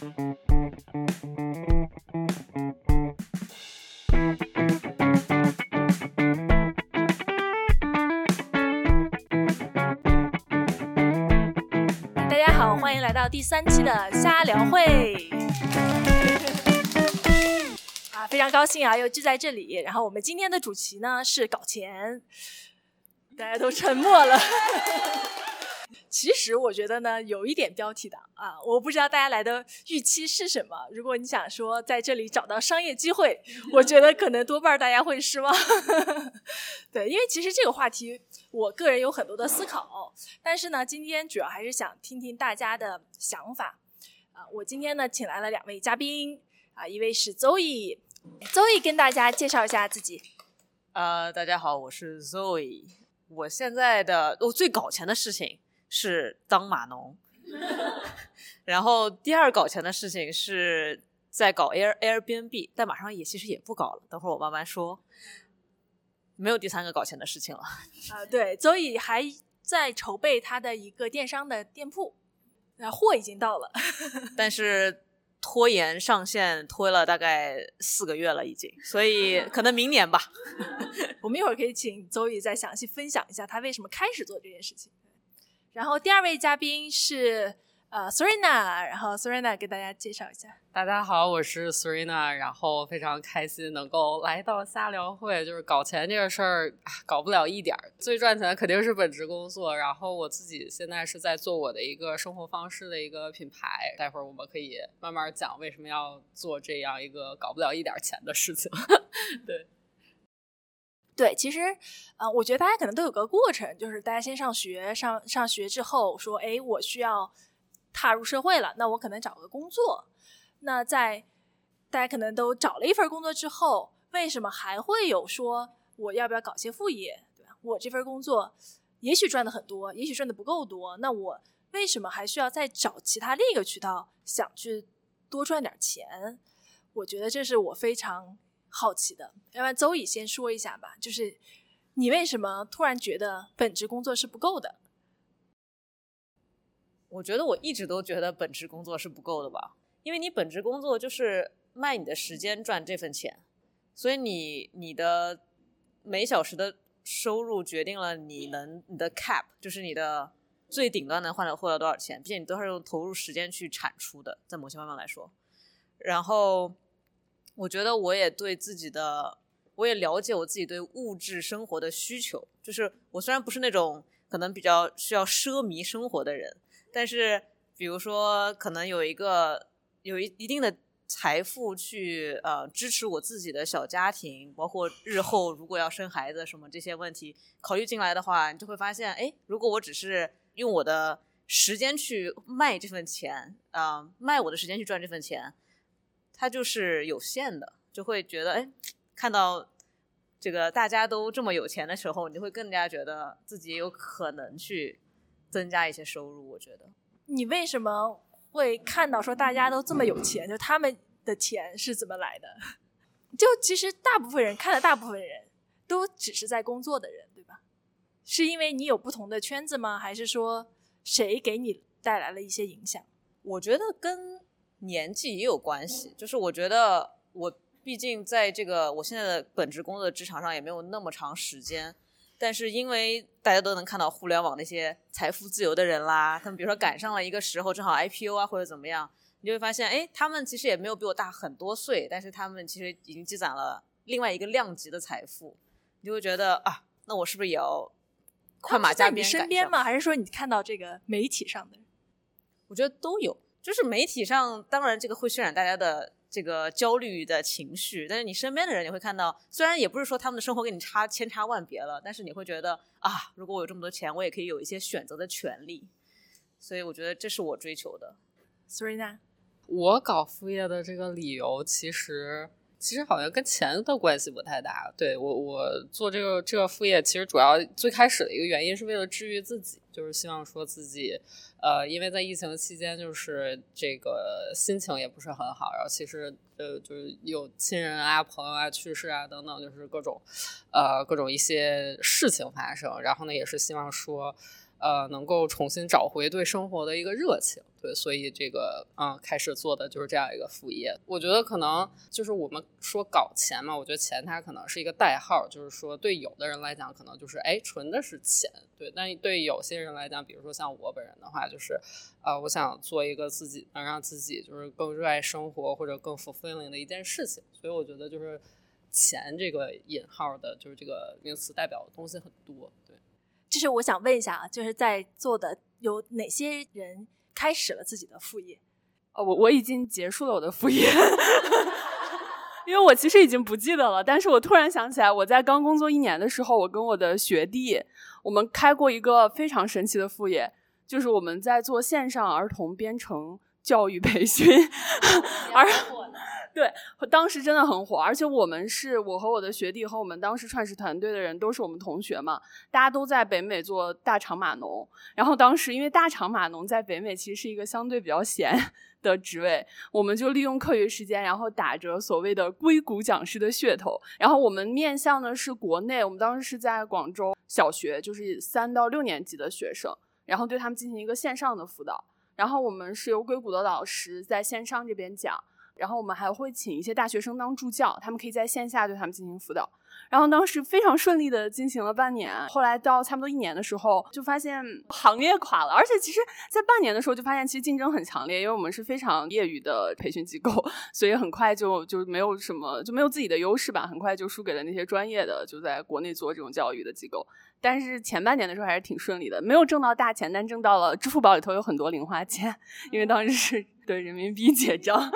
大家好，欢迎来到第三期的瞎聊会。啊，非常高兴啊，又聚在这里。然后我们今天的主题呢是搞钱，大家都沉默了。其实我觉得呢，有一点标题党啊，我不知道大家来的预期是什么。如果你想说在这里找到商业机会，我觉得可能多半大家会失望。对，因为其实这个话题，我个人有很多的思考，但是呢，今天主要还是想听听大家的想法。啊，我今天呢，请来了两位嘉宾，啊，一位是 Zoe，Zoe 跟大家介绍一下自己。呃，大家好，我是 Zoe。我现在的我最搞钱的事情是当码农，然后第二搞钱的事情是在搞 Air Airbnb，但马上也其实也不搞了，等会儿我慢慢说。没有第三个搞钱的事情了。啊，对，Zoe 还在筹备他的一个电商的店铺，啊，货已经到了，但是拖延上线拖了大概四个月了，已经，所以可能明年吧。我们一会儿可以请 Zoe 再详细分享一下他为什么开始做这件事情。然后第二位嘉宾是呃 Serena，然后 Serena 给大家介绍一下。大家好，我是 Serena，然后非常开心能够来到瞎聊会。就是搞钱这个事儿，搞不了一点儿，最赚钱肯定是本职工作。然后我自己现在是在做我的一个生活方式的一个品牌，待会儿我们可以慢慢讲为什么要做这样一个搞不了一点钱的事情。对。对，其实，呃，我觉得大家可能都有个过程，就是大家先上学，上上学之后说，哎，我需要踏入社会了，那我可能找个工作。那在大家可能都找了一份工作之后，为什么还会有说我要不要搞些副业，对吧？我这份工作也许赚的很多，也许赚的不够多，那我为什么还需要再找其他另一个渠道，想去多赚点钱？我觉得这是我非常。好奇的，要不然周乙先说一下吧，就是你为什么突然觉得本职工作是不够的？我觉得我一直都觉得本职工作是不够的吧，因为你本职工作就是卖你的时间赚这份钱，所以你你的每小时的收入决定了你能你的 cap，就是你的最顶端能换到获得多少钱，并且你都是用投入时间去产出的，在某些方面来说，然后。我觉得我也对自己的，我也了解我自己对物质生活的需求。就是我虽然不是那种可能比较需要奢靡生活的人，但是比如说可能有一个有一一定的财富去呃支持我自己的小家庭，包括日后如果要生孩子什么这些问题考虑进来的话，你就会发现，哎，如果我只是用我的时间去卖这份钱，啊，卖我的时间去赚这份钱。它就是有限的，就会觉得，哎，看到这个大家都这么有钱的时候，你会更加觉得自己有可能去增加一些收入。我觉得，你为什么会看到说大家都这么有钱，就他们的钱是怎么来的？就其实大部分人看的大部分人都只是在工作的人，对吧？是因为你有不同的圈子吗？还是说谁给你带来了一些影响？我觉得跟。年纪也有关系，就是我觉得我毕竟在这个我现在的本职工作的职场上也没有那么长时间，但是因为大家都能看到互联网那些财富自由的人啦，他们比如说赶上了一个时候正好 IPO 啊或者怎么样，你就会发现，哎，他们其实也没有比我大很多岁，但是他们其实已经积攒了另外一个量级的财富，你就会觉得啊，那我是不是也要快马加鞭？你身边吗？还是说你看到这个媒体上的？我觉得都有。就是媒体上，当然这个会渲染大家的这个焦虑的情绪，但是你身边的人你会看到，虽然也不是说他们的生活跟你差千差万别了，但是你会觉得啊，如果我有这么多钱，我也可以有一些选择的权利，所以我觉得这是我追求的。Serena，我搞副业的这个理由其实。其实好像跟钱的关系不太大。对我，我做这个这个副业，其实主要最开始的一个原因是为了治愈自己，就是希望说自己，呃，因为在疫情期间，就是这个心情也不是很好，然后其实呃，就是有亲人啊、朋友啊去世啊等等，就是各种，呃，各种一些事情发生。然后呢，也是希望说，呃，能够重新找回对生活的一个热情，对，所以这个嗯，开始做的就是这样一个副业。我觉得可能就是我们说搞钱嘛，我觉得钱它可能是一个代号，就是说对有的人来讲，可能就是哎纯的是钱，对，但对有些人来讲，比如说像我本人的话，就是呃，我想做一个自己能让自己就是更热爱生活或者更 fulfilling 的一件事情，所以我觉得就是钱这个引号的，就是这个名词代表的东西很多，对。就是我想问一下啊，就是在座的有哪些人开始了自己的副业？哦，我我已经结束了我的副业，因为我其实已经不记得了。但是我突然想起来，我在刚工作一年的时候，我跟我的学弟，我们开过一个非常神奇的副业，就是我们在做线上儿童编程教育培训，而。对，当时真的很火，而且我们是我和我的学弟和我们当时创始团队的人都是我们同学嘛，大家都在北美做大厂码农。然后当时因为大厂码农在北美其实是一个相对比较闲 的职位，我们就利用课余时间，然后打着所谓的硅谷讲师的噱头，然后我们面向的是国内，我们当时是在广州小学，就是三到六年级的学生，然后对他们进行一个线上的辅导，然后我们是由硅谷的老师在线上这边讲。然后我们还会请一些大学生当助教，他们可以在线下对他们进行辅导。然后当时非常顺利的进行了半年，后来到差不多一年的时候，就发现行业垮了。而且其实，在半年的时候就发现，其实竞争很强烈，因为我们是非常业余的培训机构，所以很快就就没有什么就没有自己的优势吧，很快就输给了那些专业的就在国内做这种教育的机构。但是前半年的时候还是挺顺利的，没有挣到大钱，但挣到了支付宝里头有很多零花钱，因为当时是对人民币结账。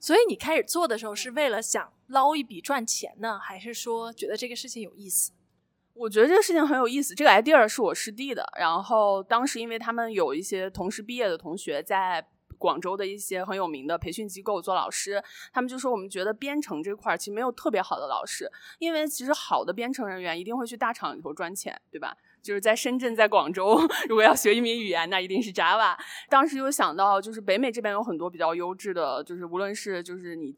所以你开始做的时候是为了想捞一笔赚钱呢，还是说觉得这个事情有意思？我觉得这个事情很有意思。这个 idea 是我师弟的，然后当时因为他们有一些同时毕业的同学在广州的一些很有名的培训机构做老师，他们就说我们觉得编程这块儿其实没有特别好的老师，因为其实好的编程人员一定会去大厂里头赚钱，对吧？就是在深圳，在广州，如果要学一门语言，那一定是 Java。当时就想到，就是北美这边有很多比较优质的，就是无论是就是你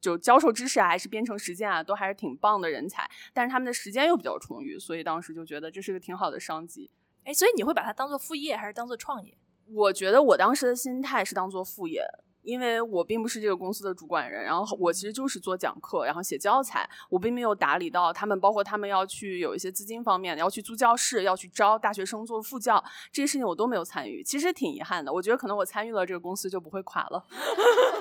就教授知识啊，还是编程实践啊，都还是挺棒的人才。但是他们的时间又比较充裕，所以当时就觉得这是个挺好的商机。哎，所以你会把它当做副业，还是当做创业？我觉得我当时的心态是当做副业。因为我并不是这个公司的主管人，然后我其实就是做讲课，然后写教材，我并没有打理到他们，包括他们要去有一些资金方面，要去租教室，要去招大学生做副教，这些事情我都没有参与，其实挺遗憾的。我觉得可能我参与了，这个公司就不会垮了。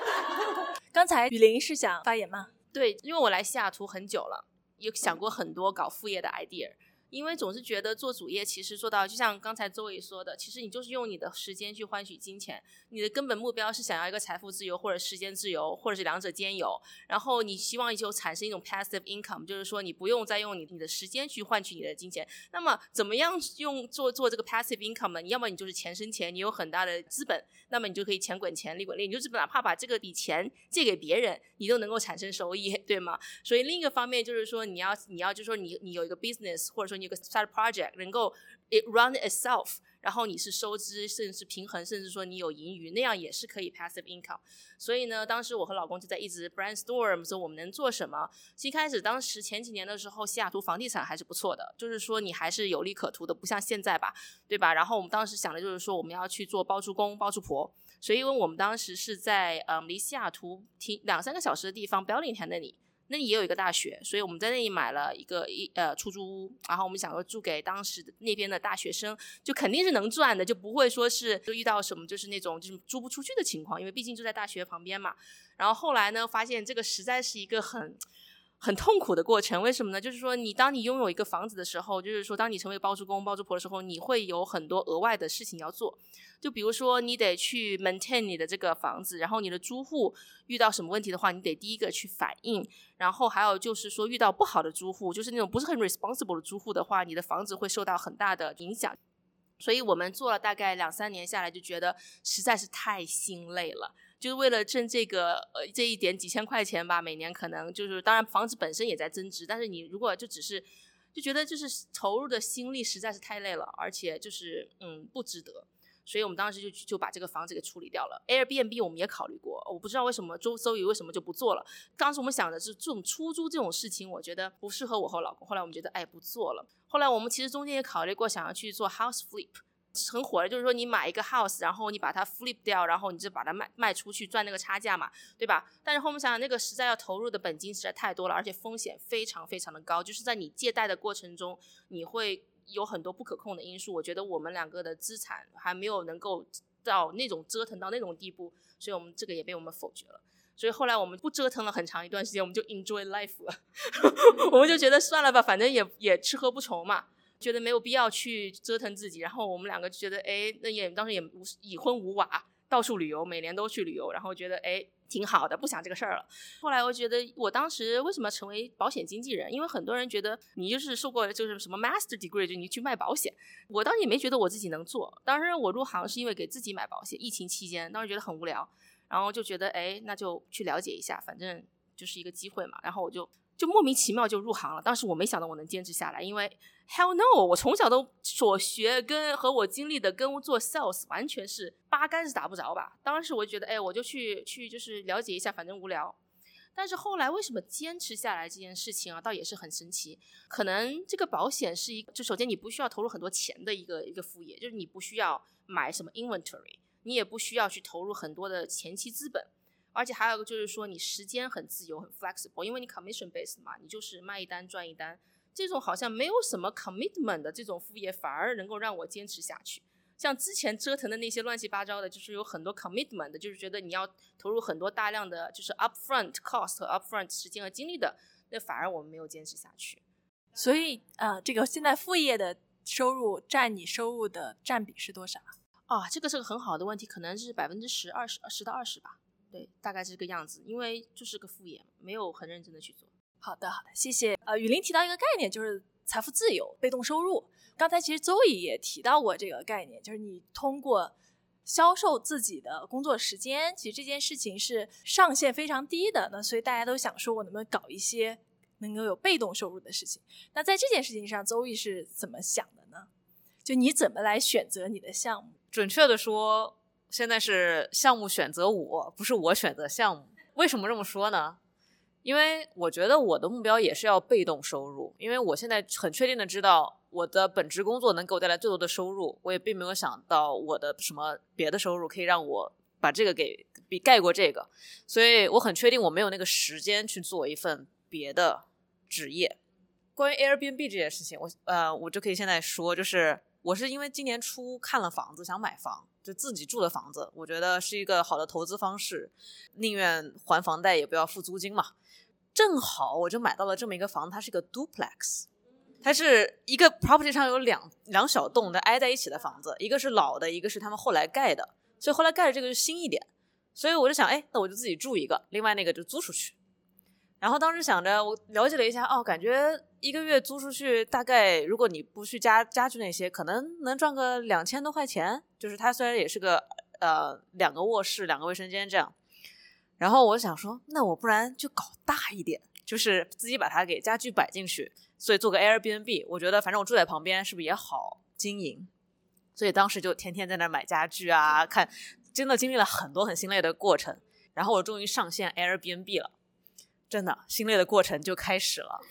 刚才雨林是想发言吗？对，因为我来西雅图很久了，有想过很多搞副业的 idea。因为总是觉得做主业，其实做到就像刚才周伟说的，其实你就是用你的时间去换取金钱，你的根本目标是想要一个财富自由或者时间自由，或者是两者兼有。然后你希望就产生一种 passive income，就是说你不用再用你你的时间去换取你的金钱。那么怎么样用做做这个 passive income 呢？你要么你就是钱生钱，你有很大的资本，那么你就可以钱滚钱，利滚利，你就是哪怕把这个笔钱借给别人，你都能够产生收益，对吗？所以另一个方面就是说，你要你要就是说你你有一个 business，或者说你。一个 side project 能够 it run itself，然后你是收支甚至是平衡，甚至说你有盈余，那样也是可以 passive income。所以呢，当时我和老公就在一直 brainstorm 说我们能做什么。一开始当时前几年的时候，西雅图房地产还是不错的，就是说你还是有利可图的，不像现在吧，对吧？然后我们当时想的就是说我们要去做包租公包租婆，所以因为我们当时是在嗯离西雅图停两三个小时的地方 b e l l i n g t o n 那里。那里也有一个大学，所以我们在那里买了一个一呃出租屋，然后我们想说住给当时那边的大学生，就肯定是能赚的，就不会说是就遇到什么就是那种就是租不出去的情况，因为毕竟住在大学旁边嘛。然后后来呢，发现这个实在是一个很。很痛苦的过程，为什么呢？就是说，你当你拥有一个房子的时候，就是说，当你成为包租公、包租婆的时候，你会有很多额外的事情要做。就比如说，你得去 maintain 你的这个房子，然后你的租户遇到什么问题的话，你得第一个去反映。然后还有就是说，遇到不好的租户，就是那种不是很 responsible 的租户的话，你的房子会受到很大的影响。所以我们做了大概两三年下来，就觉得实在是太心累了。就是为了挣这个呃这一点几千块钱吧，每年可能就是当然房子本身也在增值，但是你如果就只是就觉得就是投入的心力实在是太累了，而且就是嗯不值得，所以我们当时就就把这个房子给处理掉了。Airbnb 我们也考虑过，我不知道为什么周周宇为什么就不做了。当时我们想的是这种出租这种事情，我觉得不适合我和老公。后来我们觉得哎不做了。后来我们其实中间也考虑过想要去做 house flip。很火的，就是说你买一个 house，然后你把它 flip 掉，然后你就把它卖卖出去赚那个差价嘛，对吧？但是后面想想，那个实在要投入的本金实在太多了，而且风险非常非常的高，就是在你借贷的过程中，你会有很多不可控的因素。我觉得我们两个的资产还没有能够到那种折腾到那种地步，所以我们这个也被我们否决了。所以后来我们不折腾了很长一段时间，我们就 enjoy life 了，我们就觉得算了吧，反正也也吃喝不愁嘛。觉得没有必要去折腾自己，然后我们两个觉得，哎，那也当时也无已婚无娃，到处旅游，每年都去旅游，然后觉得，哎，挺好的，不想这个事儿了。后来我觉得，我当时为什么成为保险经纪人？因为很多人觉得你就是受过就是什么 master degree，就你去卖保险。我当时也没觉得我自己能做。当时我入行是因为给自己买保险，疫情期间，当时觉得很无聊，然后就觉得，哎，那就去了解一下，反正就是一个机会嘛。然后我就。就莫名其妙就入行了，当时我没想到我能坚持下来，因为 hell no，我从小都所学跟和我经历的跟做 sales 完全是八竿子打不着吧。当时我就觉得，哎，我就去去就是了解一下，反正无聊。但是后来为什么坚持下来这件事情啊，倒也是很神奇。可能这个保险是一，就首先你不需要投入很多钱的一个一个副业，就是你不需要买什么 inventory，你也不需要去投入很多的前期资本。而且还有一个就是说，你时间很自由，很 flexible，因为你 commission based 嘛，你就是卖一单赚一单。这种好像没有什么 commitment 的这种副业，反而能够让我坚持下去。像之前折腾的那些乱七八糟的，就是有很多 commitment 的，就是觉得你要投入很多大量的就是 upfront cost 和 upfront 时间和精力的，那反而我们没有坚持下去。所以，呃，这个现在副业的收入占你收入的占比是多少？啊，这个是个很好的问题，可能是百分之十、二十、十到二十吧。对，大概是这个样子，因为就是个副业，没有很认真的去做。好的，好的，谢谢。呃，雨林提到一个概念，就是财富自由、被动收入。刚才其实周易也提到过这个概念，就是你通过销售自己的工作时间，其实这件事情是上限非常低的。那所以大家都想说，我能不能搞一些能够有被动收入的事情？那在这件事情上，周易是怎么想的呢？就你怎么来选择你的项目？准确的说。现在是项目选择我，不是我选择项目。为什么这么说呢？因为我觉得我的目标也是要被动收入。因为我现在很确定的知道我的本职工作能给我带来最多的收入，我也并没有想到我的什么别的收入可以让我把这个给比盖过这个。所以我很确定我没有那个时间去做一份别的职业。关于 Airbnb 这件事情，我呃，我就可以现在说，就是我是因为今年初看了房子，想买房。就自己住的房子，我觉得是一个好的投资方式，宁愿还房贷也不要付租金嘛。正好我就买到了这么一个房子，它是一个 duplex，它是一个 property 上有两两小栋的挨在一起的房子，一个是老的，一个是他们后来盖的，所以后来盖的这个就新一点，所以我就想，哎，那我就自己住一个，另外那个就租出去。然后当时想着，我了解了一下，哦，感觉一个月租出去，大概如果你不去家家具那些，可能能赚个两千多块钱。就是它虽然也是个呃两个卧室、两个卫生间这样。然后我想说，那我不然就搞大一点，就是自己把它给家具摆进去，所以做个 Airbnb。我觉得反正我住在旁边，是不是也好经营？所以当时就天天在那买家具啊，看，真的经历了很多很心累的过程。然后我终于上线 Airbnb 了。真的，心累的过程就开始了。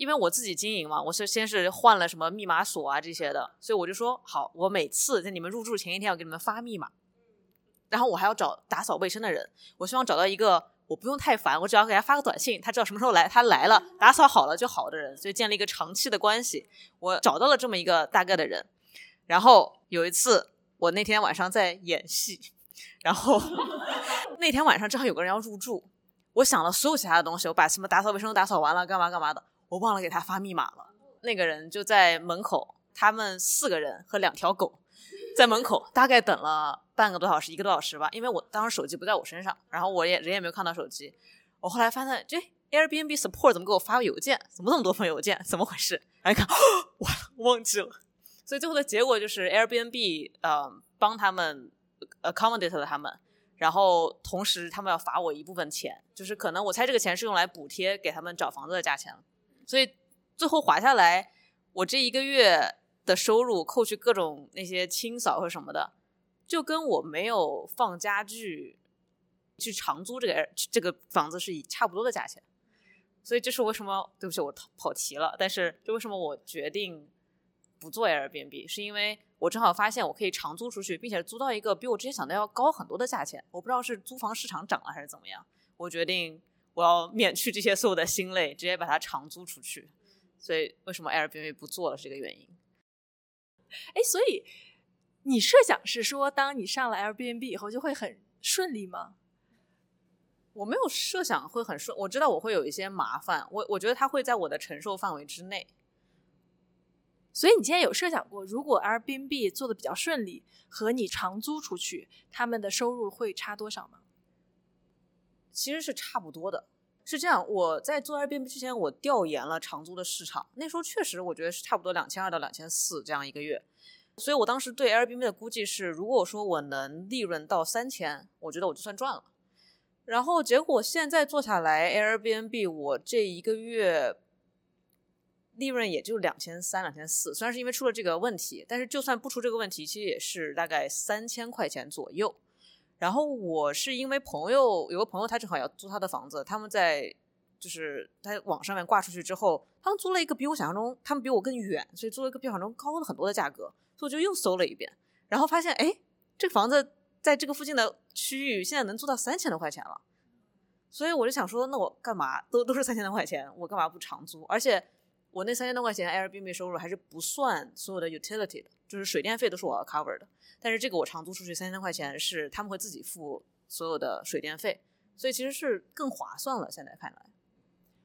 因为我自己经营嘛，我是先是换了什么密码锁啊这些的，所以我就说好，我每次在你们入住前一天要给你们发密码，然后我还要找打扫卫生的人，我希望找到一个我不用太烦，我只要给他发个短信，他知道什么时候来，他来了打扫好了就好的人，所以建立一个长期的关系。我找到了这么一个大概的人，然后有一次我那天晚上在演戏。然后 那天晚上正好有个人要入住，我想了所有其他的东西，我把什么打扫卫生都打扫完了，干嘛干嘛的，我忘了给他发密码了。那个人就在门口，他们四个人和两条狗在门口，大概等了半个多小时，一个多小时吧。因为我当时手机不在我身上，然后我也人也没有看到手机。我后来发现，这 Airbnb support 怎么给我发个邮件？怎么那么多封邮件？怎么回事？然后看，完了，忘记了。所以最后的结果就是 Airbnb 呃帮他们。accommodate 了他们，然后同时他们要罚我一部分钱，就是可能我猜这个钱是用来补贴给他们找房子的价钱了所以最后划下来，我这一个月的收入扣去各种那些清扫或什么的，就跟我没有放家具去长租这个这个房子是以差不多的价钱。所以这是为什么？对不起，我跑题了。但是，就为什么我决定不做 Airbnb，是因为我正好发现我可以长租出去，并且租到一个比我之前想的要高很多的价钱。我不知道是租房市场涨了还是怎么样，我决定我要免去这些所有的心累，直接把它长租出去。所以为什么 Airbnb 不做了是这个原因。哎，所以你设想是说，当你上了 Airbnb 以后就会很顺利吗？我没有设想会很顺，我知道我会有一些麻烦，我我觉得它会在我的承受范围之内。所以你今天有设想过，如果 Airbnb 做的比较顺利，和你长租出去，他们的收入会差多少吗？其实是差不多的。是这样，我在做 Airbnb 之前，我调研了长租的市场，那时候确实我觉得是差不多两千二到两千四这样一个月。所以我当时对 Airbnb 的估计是，如果说我能利润到三千，我觉得我就算赚了。然后结果现在做下来，Airbnb 我这一个月利润也就两千三、两千四。虽然是因为出了这个问题，但是就算不出这个问题，其实也是大概三千块钱左右。然后我是因为朋友有个朋友，他正好要租他的房子，他们在就是在网上面挂出去之后，他们租了一个比我想象中，他们比我更远，所以租了一个比我想象中高了很多的价格。所以我就又搜了一遍，然后发现，哎，这个房子在这个附近的区域现在能租到三千多块钱了。所以我就想说，那我干嘛都都是三千多块钱，我干嘛不长租？而且我那三千多块钱 Airbnb 收入还是不算所有的 utility 的，就是水电费都是我要 cover 的。但是这个我长租出去三千块钱是他们会自己付所有的水电费，所以其实是更划算了。现在看来。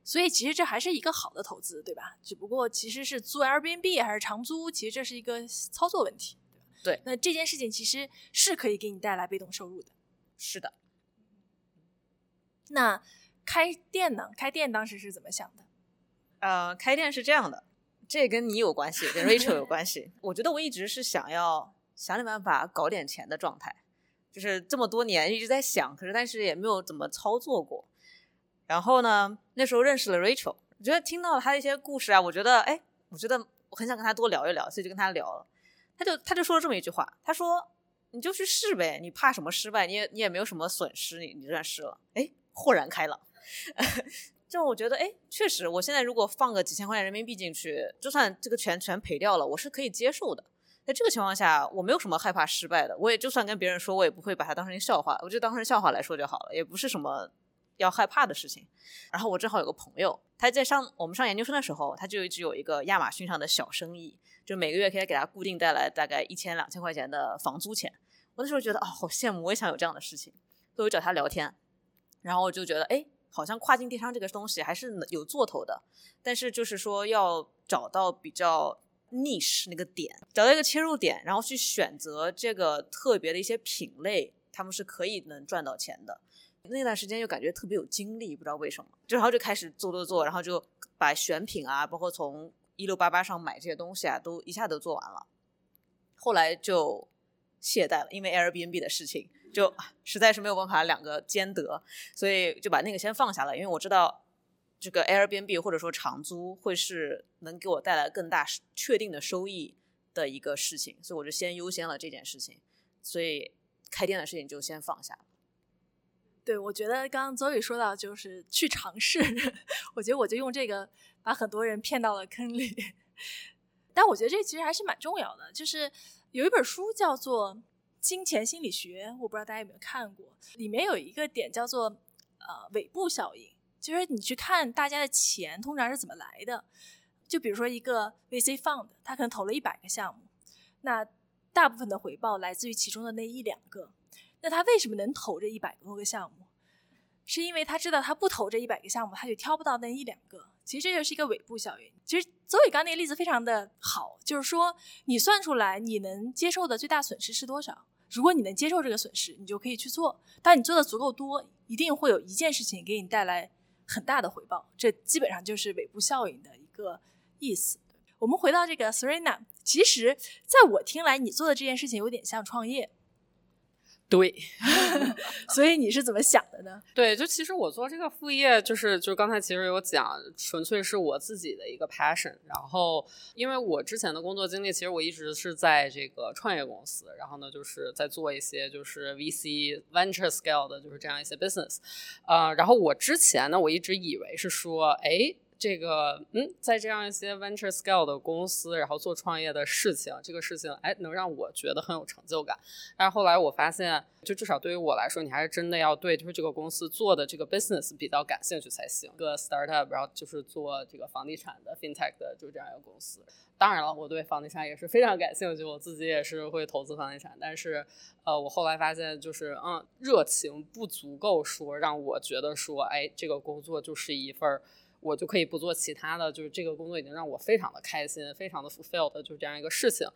所以其实这还是一个好的投资，对吧？只不过其实是租 Airbnb 还是长租，其实这是一个操作问题，对吧？对。那这件事情其实是可以给你带来被动收入的。是的。那开店呢？开店当时是怎么想的？呃，开店是这样的，这跟你有关系，跟 Rachel 有关系。我觉得我一直是想要想点办法搞点钱的状态，就是这么多年一直在想，可是但是也没有怎么操作过。然后呢，那时候认识了 Rachel，我觉得听到他的一些故事啊，我觉得，哎，我觉得我很想跟他多聊一聊，所以就跟他聊了。他就他就说了这么一句话，他说：“你就去试呗，你怕什么失败？你也你也没有什么损失，你你就算试了。”哎，豁然开朗。就我觉得，哎，确实，我现在如果放个几千块钱人民币进去，就算这个全全赔掉了，我是可以接受的。在这个情况下，我没有什么害怕失败的，我也就算跟别人说，我也不会把它当成一个笑话，我就当成笑话来说就好了，也不是什么。要害怕的事情，然后我正好有个朋友，他在上我们上研究生的时候，他就一直有一个亚马逊上的小生意，就每个月可以给他固定带来大概一千两千块钱的房租钱。我那时候觉得啊，好羡慕，我也想有这样的事情，所以我找他聊天，然后我就觉得，哎，好像跨境电商这个东西还是有做头的，但是就是说要找到比较 niche 那个点，找到一个切入点，然后去选择这个特别的一些品类，他们是可以能赚到钱的。那段时间就感觉特别有精力，不知道为什么，就然后就开始做做做，然后就把选品啊，包括从一六八八上买这些东西啊，都一下都做完了。后来就懈怠了，因为 Airbnb 的事情，就实在是没有办法两个兼得，所以就把那个先放下了。因为我知道这个 Airbnb 或者说长租会是能给我带来更大确定的收益的一个事情，所以我就先优先了这件事情，所以开店的事情就先放下。对，我觉得刚刚邹宇说到就是去尝试，我觉得我就用这个把很多人骗到了坑里。但我觉得这其实还是蛮重要的，就是有一本书叫做《金钱心理学》，我不知道大家有没有看过，里面有一个点叫做呃尾部效应，就是你去看大家的钱通常是怎么来的。就比如说一个 VC fund，他可能投了一百个项目，那大部分的回报来自于其中的那一两个。那他为什么能投这一百多个项目？是因为他知道他不投这一百个项目，他就挑不到那一两个。其实这就是一个尾部效应。其实邹伟刚那个例子非常的好，就是说你算出来你能接受的最大损失是多少？如果你能接受这个损失，你就可以去做。当你做的足够多，一定会有一件事情给你带来很大的回报。这基本上就是尾部效应的一个意思。我们回到这个 Serena，其实在我听来，你做的这件事情有点像创业。对，所以你是怎么想的呢？对，就其实我做这个副业，就是就刚才其实有讲，纯粹是我自己的一个 passion。然后，因为我之前的工作经历，其实我一直是在这个创业公司，然后呢，就是在做一些就是 VC venture scale 的，就是这样一些 business。呃，然后我之前呢，我一直以为是说，哎。这个嗯，在这样一些 venture scale 的公司，然后做创业的事情，这个事情哎，能让我觉得很有成就感。但是后来我发现，就至少对于我来说，你还是真的要对就是这个公司做的这个 business 比较感兴趣才行。一个 startup，然后就是做这个房地产的 fintech 的，就这样一个公司。当然了，我对房地产也是非常感兴趣，我自己也是会投资房地产。但是，呃，我后来发现，就是嗯，热情不足够说让我觉得说，哎，这个工作就是一份儿。我就可以不做其他的，就是这个工作已经让我非常的开心，非常的 fulfilled，就这样一个事情，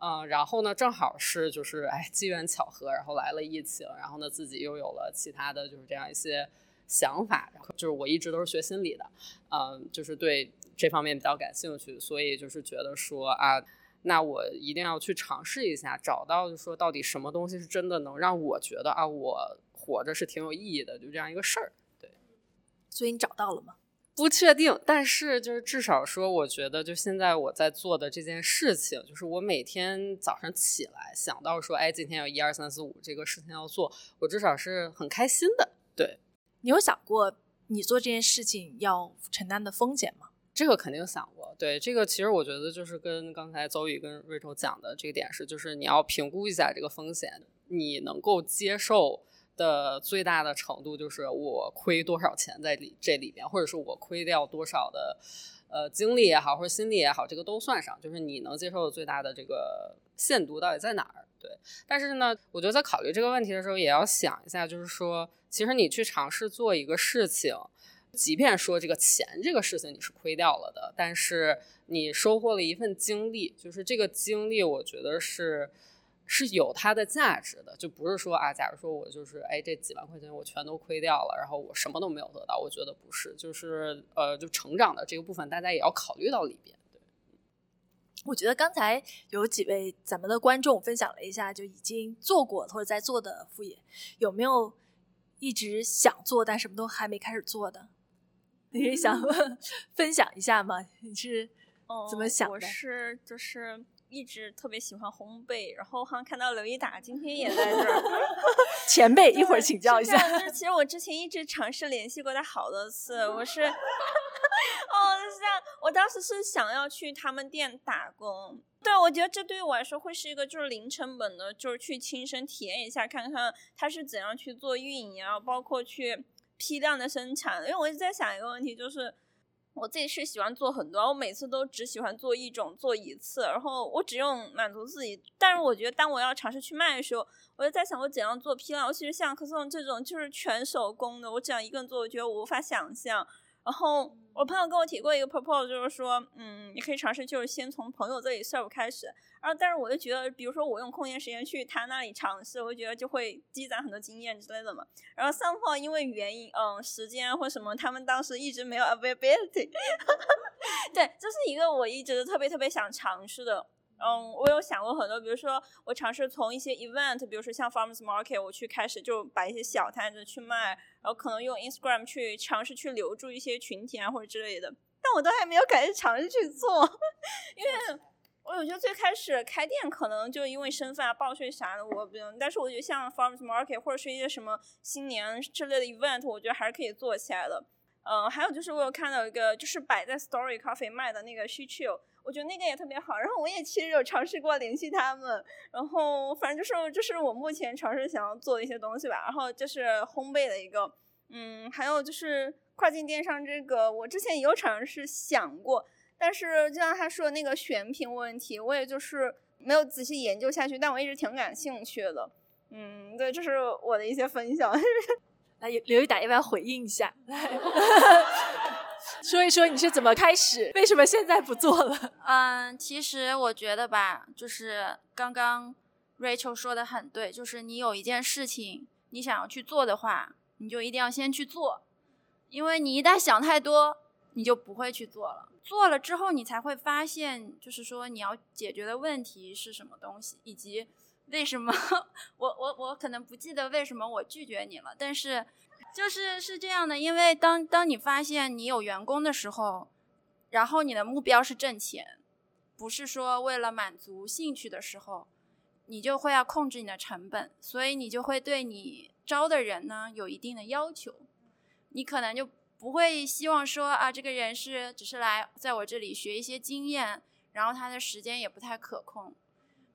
嗯，然后呢，正好是就是哎机缘巧合，然后来了疫情，然后呢自己又有了其他的就是这样一些想法，然后就是我一直都是学心理的，嗯，就是对这方面比较感兴趣，所以就是觉得说啊，那我一定要去尝试一下，找到就说到底什么东西是真的能让我觉得啊我活着是挺有意义的，就这样一个事儿，对，所以你找到了吗？不确定，但是就是至少说，我觉得就现在我在做的这件事情，就是我每天早上起来想到说，哎，今天有一二三四五这个事情要做，我至少是很开心的。对你有想过你做这件事情要承担的风险吗？这个肯定想过。对这个，其实我觉得就是跟刚才邹宇跟瑞秋讲的这个点是，就是你要评估一下这个风险，你能够接受。的最大的程度就是我亏多少钱在里这里边，或者是我亏掉多少的呃精力也好，或者心力也好，这个都算上。就是你能接受的最大的这个限度到底在哪儿？对。但是呢，我觉得在考虑这个问题的时候，也要想一下，就是说，其实你去尝试做一个事情，即便说这个钱这个事情你是亏掉了的，但是你收获了一份经历，就是这个经历，我觉得是。是有它的价值的，就不是说啊，假如说我就是哎，这几万块钱我全都亏掉了，然后我什么都没有得到，我觉得不是，就是呃，就成长的这个部分，大家也要考虑到里边。对，我觉得刚才有几位咱们的观众分享了一下，就已经做过或者在做的副业，有没有一直想做但什么都还没开始做的？你是想 分享一下吗？你是怎么想的？我是就是。一直特别喜欢烘焙，然后好像看到刘一达今天也在这儿，前辈一会儿请教一下。就是 其实我之前一直尝试联系过他好多次，我是，哦，是这样。我当时是想要去他们店打工，对我觉得这对于我来说会是一个就是零成本的，就是去亲身体验一下，看看他是怎样去做运营啊，包括去批量的生产。因为我一直在想一个问题，就是。我自己是喜欢做很多，我每次都只喜欢做一种，做一次，然后我只用满足自己。但是我觉得，当我要尝试去卖的时候，我就在想，我怎样做批量？尤其是像可颂这种，就是全手工的，我这样一个人做，我觉得我无法想象。然后我朋友跟我提过一个 proposal，就是说，嗯，你可以尝试，就是先从朋友这里 serve 开始。然后，但是我就觉得，比如说我用空闲时间去他那里尝试，我觉得就会积攒很多经验之类的嘛。然后三炮因为原因，嗯，时间或什么，他们当时一直没有 availability。对，这是一个我一直特别特别想尝试的。嗯，我有想过很多，比如说我尝试从一些 event，比如说像 farmers market，我去开始就摆一些小摊子去卖，然后可能用 Instagram 去尝试去留住一些群体啊或者之类的，但我都还没有开始尝试去做，因为我我觉得最开始开店可能就因为身份啊报税啥的我不用，但是我觉得像 farmers market 或者是一些什么新年之类的 event，我觉得还是可以做起来的。嗯，还有就是我有看到一个就是摆在 Story Coffee 卖的那个 She Chill。我觉得那个也特别好，然后我也其实有尝试过联系他们，然后反正就是就是我目前尝试想要做的一些东西吧，然后就是烘焙的一个，嗯，还有就是跨境电商这个，我之前也有尝试想过，但是就像他说的那个选品问题，我也就是没有仔细研究下去，但我一直挺感兴趣的，嗯，对，这是我的一些分享。来，刘一达要不要回应一下？说一说你是怎么开始？为什么现在不做了？嗯，其实我觉得吧，就是刚刚 Rachel 说的很对，就是你有一件事情你想要去做的话，你就一定要先去做，因为你一旦想太多，你就不会去做了。做了之后，你才会发现，就是说你要解决的问题是什么东西，以及为什么 我我我可能不记得为什么我拒绝你了，但是。就是是这样的，因为当当你发现你有员工的时候，然后你的目标是挣钱，不是说为了满足兴趣的时候，你就会要控制你的成本，所以你就会对你招的人呢有一定的要求，你可能就不会希望说啊，这个人是只是来在我这里学一些经验，然后他的时间也不太可控。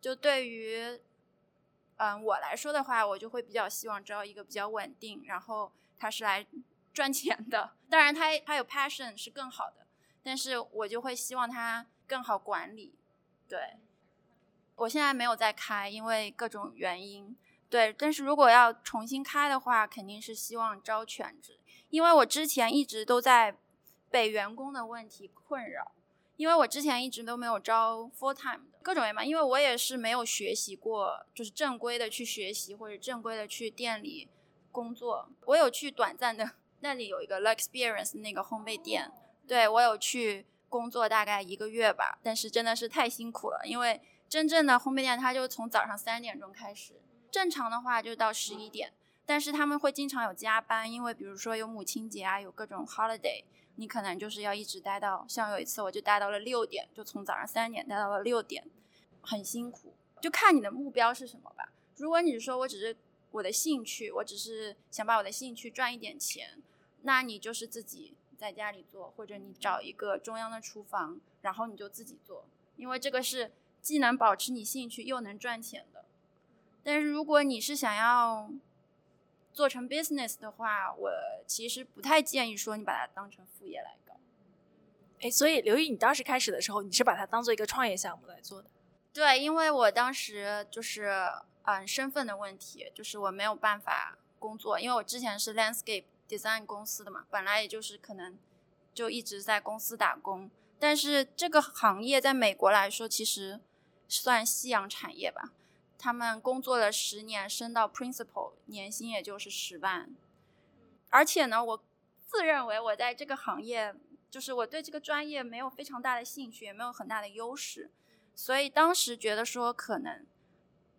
就对于嗯我来说的话，我就会比较希望招一个比较稳定，然后他是来赚钱的。当然他他有 passion 是更好的，但是我就会希望他更好管理。对，我现在没有在开，因为各种原因。对，但是如果要重新开的话，肯定是希望招全职，因为我之前一直都在被员工的问题困扰，因为我之前一直都没有招 full time 的各种原因嘛，因为我也是没有学习过，就是正规的去学习或者正规的去店里工作。我有去短暂的，那里有一个 l experience 那个烘焙店，对我有去工作大概一个月吧，但是真的是太辛苦了，因为真正的烘焙店它就从早上三点钟开始，正常的话就到十一点，但是他们会经常有加班，因为比如说有母亲节啊，有各种 holiday。你可能就是要一直待到，像有一次我就待到了六点，就从早上三点待到了六点，很辛苦。就看你的目标是什么吧。如果你说我只是我的兴趣，我只是想把我的兴趣赚一点钱，那你就是自己在家里做，或者你找一个中央的厨房，然后你就自己做，因为这个是既能保持你兴趣又能赚钱的。但是如果你是想要，做成 business 的话，我其实不太建议说你把它当成副业来搞。哎，所以刘毅，你当时开始的时候，你是把它当做一个创业项目来做的？对，因为我当时就是嗯身份的问题，就是我没有办法工作，因为我之前是 landscape design 公司的嘛，本来也就是可能就一直在公司打工，但是这个行业在美国来说，其实算夕阳产业吧。他们工作了十年，升到 principal，年薪也就是十万。而且呢，我自认为我在这个行业，就是我对这个专业没有非常大的兴趣，也没有很大的优势，所以当时觉得说可能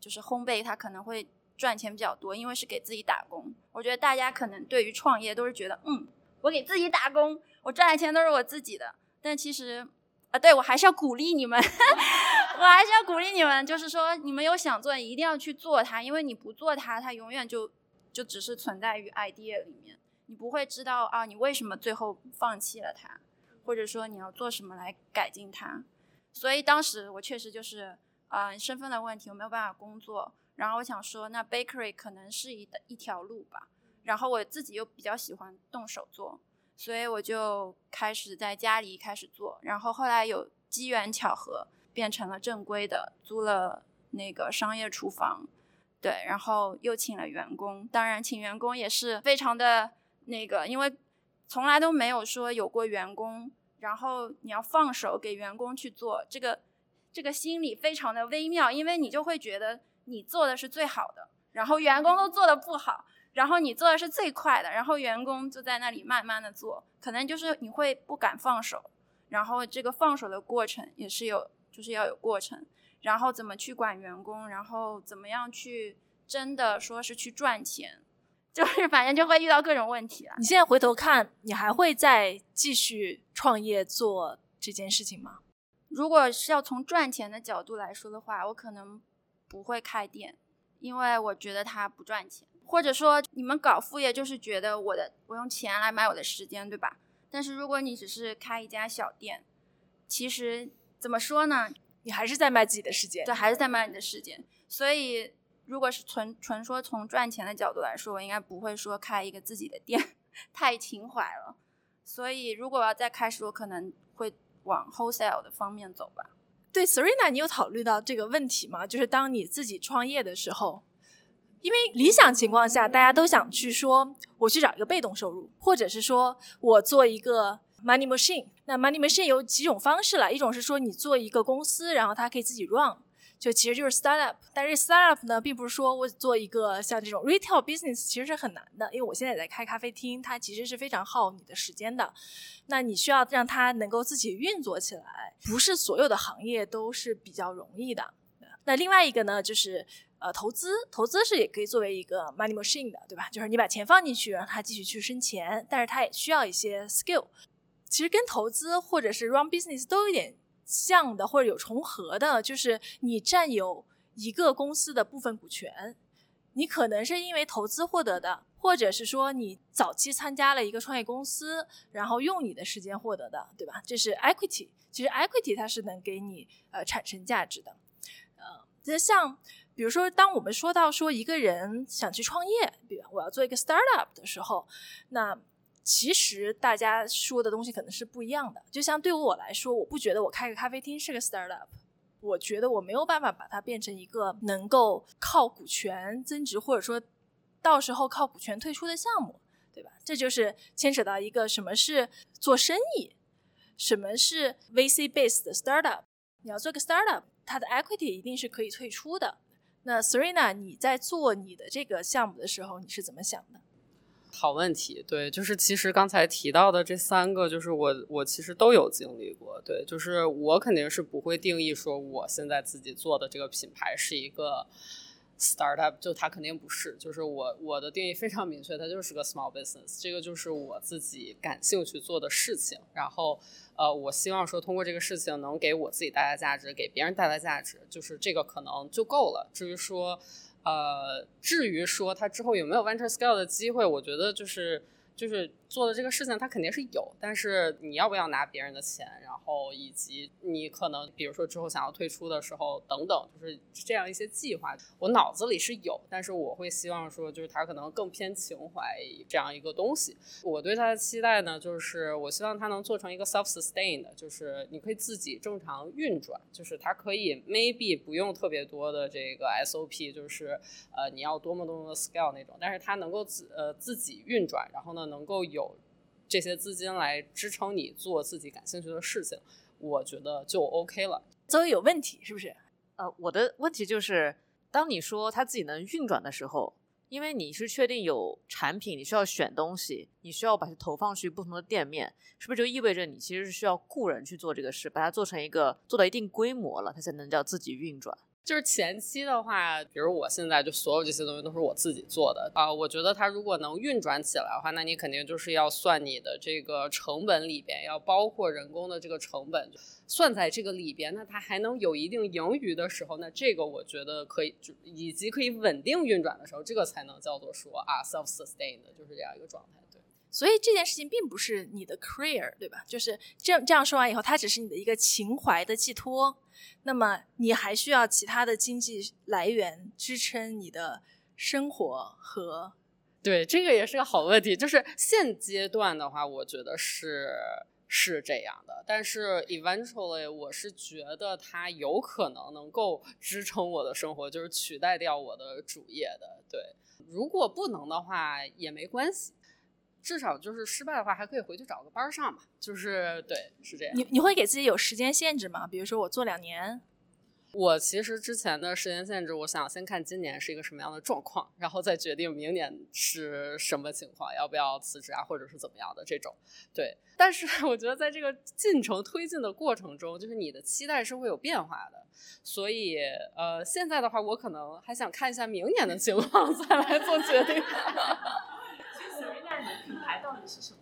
就是烘焙它可能会赚钱比较多，因为是给自己打工。我觉得大家可能对于创业都是觉得，嗯，我给自己打工，我赚的钱都是我自己的。但其实啊，对我还是要鼓励你们。我还是要鼓励你们，就是说，你们有想做，一定要去做它，因为你不做它，它永远就就只是存在于 idea 里面，你不会知道啊，你为什么最后放弃了它，或者说你要做什么来改进它。所以当时我确实就是啊，身份的问题，我没有办法工作，然后我想说，那 bakery 可能是一一条路吧。然后我自己又比较喜欢动手做，所以我就开始在家里开始做，然后后来有机缘巧合。变成了正规的，租了那个商业厨房，对，然后又请了员工。当然，请员工也是非常的那个，因为从来都没有说有过员工，然后你要放手给员工去做，这个这个心理非常的微妙，因为你就会觉得你做的是最好的，然后员工都做的不好，然后你做的是最快的，然后员工就在那里慢慢的做，可能就是你会不敢放手，然后这个放手的过程也是有。就是要有过程，然后怎么去管员工，然后怎么样去真的说是去赚钱，就是反正就会遇到各种问题了。你现在回头看，你还会再继续创业做这件事情吗？如果是要从赚钱的角度来说的话，我可能不会开店，因为我觉得它不赚钱。或者说你们搞副业就是觉得我的我用钱来买我的时间，对吧？但是如果你只是开一家小店，其实。怎么说呢？你还是在卖自己的时间，对，还是在卖你的时间。所以，如果是纯纯说从赚钱的角度来说，我应该不会说开一个自己的店，太情怀了。所以，如果要再开始，我可能会往 wholesale 的方面走吧。对，Serena，你有考虑到这个问题吗？就是当你自己创业的时候，因为理想情况下，大家都想去说，我去找一个被动收入，或者是说我做一个。Money machine，那 money machine 有几种方式了，一种是说你做一个公司，然后它可以自己 run，就其实就是 startup。但是 startup 呢，并不是说我做一个像这种 retail business，其实是很难的，因为我现在也在开咖啡厅，它其实是非常耗你的时间的。那你需要让它能够自己运作起来，不是所有的行业都是比较容易的。那另外一个呢，就是呃投资，投资是也可以作为一个 money machine 的，对吧？就是你把钱放进去，让它继续去生钱，但是它也需要一些 skill。其实跟投资或者是 run business 都有点像的，或者有重合的，就是你占有一个公司的部分股权，你可能是因为投资获得的，或者是说你早期参加了一个创业公司，然后用你的时间获得的，对吧？这是 equity。其实 equity 它是能给你呃产生价值的。呃，这像比如说，当我们说到说一个人想去创业，比如我要做一个 startup 的时候，那其实大家说的东西可能是不一样的。就像对于我来说，我不觉得我开个咖啡厅是个 startup。我觉得我没有办法把它变成一个能够靠股权增值，或者说到时候靠股权退出的项目，对吧？这就是牵扯到一个什么是做生意，什么是 VC based 的 startup。你要做个 startup，它的 equity 一定是可以退出的。那 Serena，你在做你的这个项目的时候，你是怎么想的？好问题，对，就是其实刚才提到的这三个，就是我我其实都有经历过，对，就是我肯定是不会定义说我现在自己做的这个品牌是一个 startup，就它肯定不是，就是我我的定义非常明确，它就是个 small business，这个就是我自己感兴趣做的事情，然后呃，我希望说通过这个事情能给我自己带来价值，给别人带来价值，就是这个可能就够了。至于说。呃，至于说他之后有没有 venture scale 的机会，我觉得就是就是。做的这个事情，它肯定是有，但是你要不要拿别人的钱，然后以及你可能比如说之后想要退出的时候等等，就是这样一些计划，我脑子里是有，但是我会希望说，就是它可能更偏情怀这样一个东西。我对它的期待呢，就是我希望它能做成一个 self sustained，就是你可以自己正常运转，就是它可以 maybe 不用特别多的这个 SOP，就是呃你要多么多么的 scale 那种，但是它能够自呃自己运转，然后呢能够有。这些资金来支撑你做自己感兴趣的事情，我觉得就 OK 了。周围有问题是不是？呃，我的问题就是，当你说他自己能运转的时候，因为你是确定有产品，你需要选东西，你需要把它投放去不同的店面，是不是就意味着你其实是需要雇人去做这个事，把它做成一个做到一定规模了，它才能叫自己运转？就是前期的话，比如我现在就所有这些东西都是我自己做的啊。我觉得它如果能运转起来的话，那你肯定就是要算你的这个成本里边，要包括人工的这个成本算在这个里边。那它还能有一定盈余的时候，那这个我觉得可以，就以及可以稳定运转的时候，这个才能叫做说啊，self sustained，就是这样一个状态。所以这件事情并不是你的 career，对吧？就是这样这样说完以后，它只是你的一个情怀的寄托。那么你还需要其他的经济来源支撑你的生活和？对，这个也是个好问题。就是现阶段的话，我觉得是是这样的。但是 eventually，我是觉得它有可能能够支撑我的生活，就是取代掉我的主业的。对，如果不能的话也没关系。至少就是失败的话，还可以回去找个班上嘛。就是对，是这样。你你会给自己有时间限制吗？比如说我做两年。我其实之前的时间限制，我想先看今年是一个什么样的状况，然后再决定明年是什么情况，要不要辞职啊，或者是怎么样的这种。对，但是我觉得在这个进程推进的过程中，就是你的期待是会有变化的。所以，呃，现在的话，我可能还想看一下明年的情况，再来做决定。品牌到底是什么？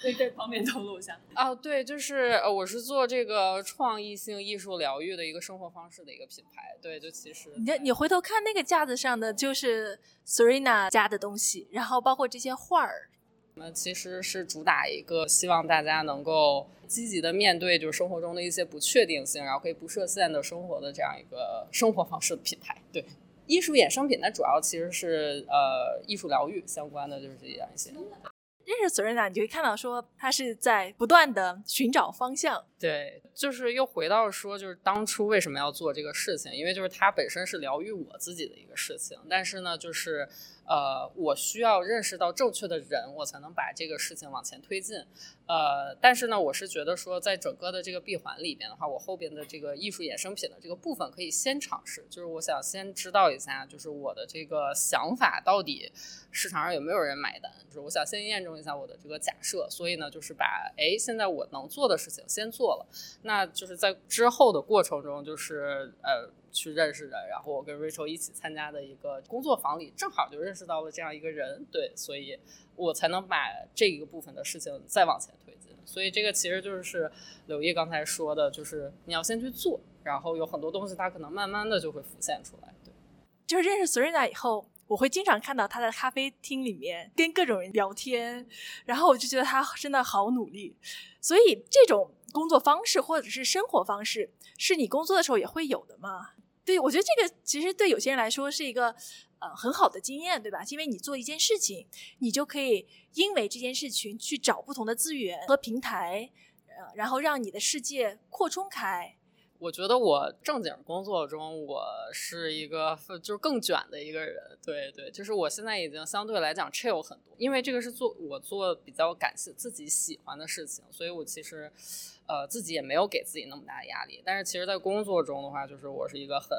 可以在方便透露一下哦，对，就是呃，我是做这个创意性艺术疗愈的一个生活方式的一个品牌。对，就其实你你回头看那个架子上的就是 Serena 家的东西，然后包括这些画儿。那其实是主打一个希望大家能够积极的面对就是生活中的一些不确定性，然后可以不设限的生活的这样一个生活方式的品牌。对。艺术衍生品，它主要其实是呃艺术疗愈相关的，就是这样一些。认识索瑞娜你就会看到说，他是在不断的寻找方向。对，就是又回到说，就是当初为什么要做这个事情？因为就是它本身是疗愈我自己的一个事情，但是呢，就是。呃，我需要认识到正确的人，我才能把这个事情往前推进。呃，但是呢，我是觉得说，在整个的这个闭环里边的话，我后边的这个艺术衍生品的这个部分可以先尝试，就是我想先知道一下，就是我的这个想法到底市场上有没有人买单，就是我想先验证一下我的这个假设。所以呢，就是把哎，现在我能做的事情先做了，那就是在之后的过程中，就是呃。去认识的，然后我跟 Rachel 一起参加的一个工作坊里，正好就认识到了这样一个人，对，所以我才能把这一个部分的事情再往前推进。所以这个其实就是柳毅刚才说的，就是你要先去做，然后有很多东西它可能慢慢的就会浮现出来。对，就是认识 Serena 以后，我会经常看到他在咖啡厅里面跟各种人聊天，然后我就觉得他真的好努力。所以这种工作方式或者是生活方式，是你工作的时候也会有的吗？对，我觉得这个其实对有些人来说是一个呃很好的经验，对吧？因为你做一件事情，你就可以因为这件事情去找不同的资源和平台，呃，然后让你的世界扩充开。我觉得我正经工作中，我是一个就是更卷的一个人。对对，就是我现在已经相对来讲 chill 很多，因为这个是做我做比较感兴自己喜欢的事情，所以我其实。呃，自己也没有给自己那么大的压力，但是其实，在工作中的话，就是我是一个很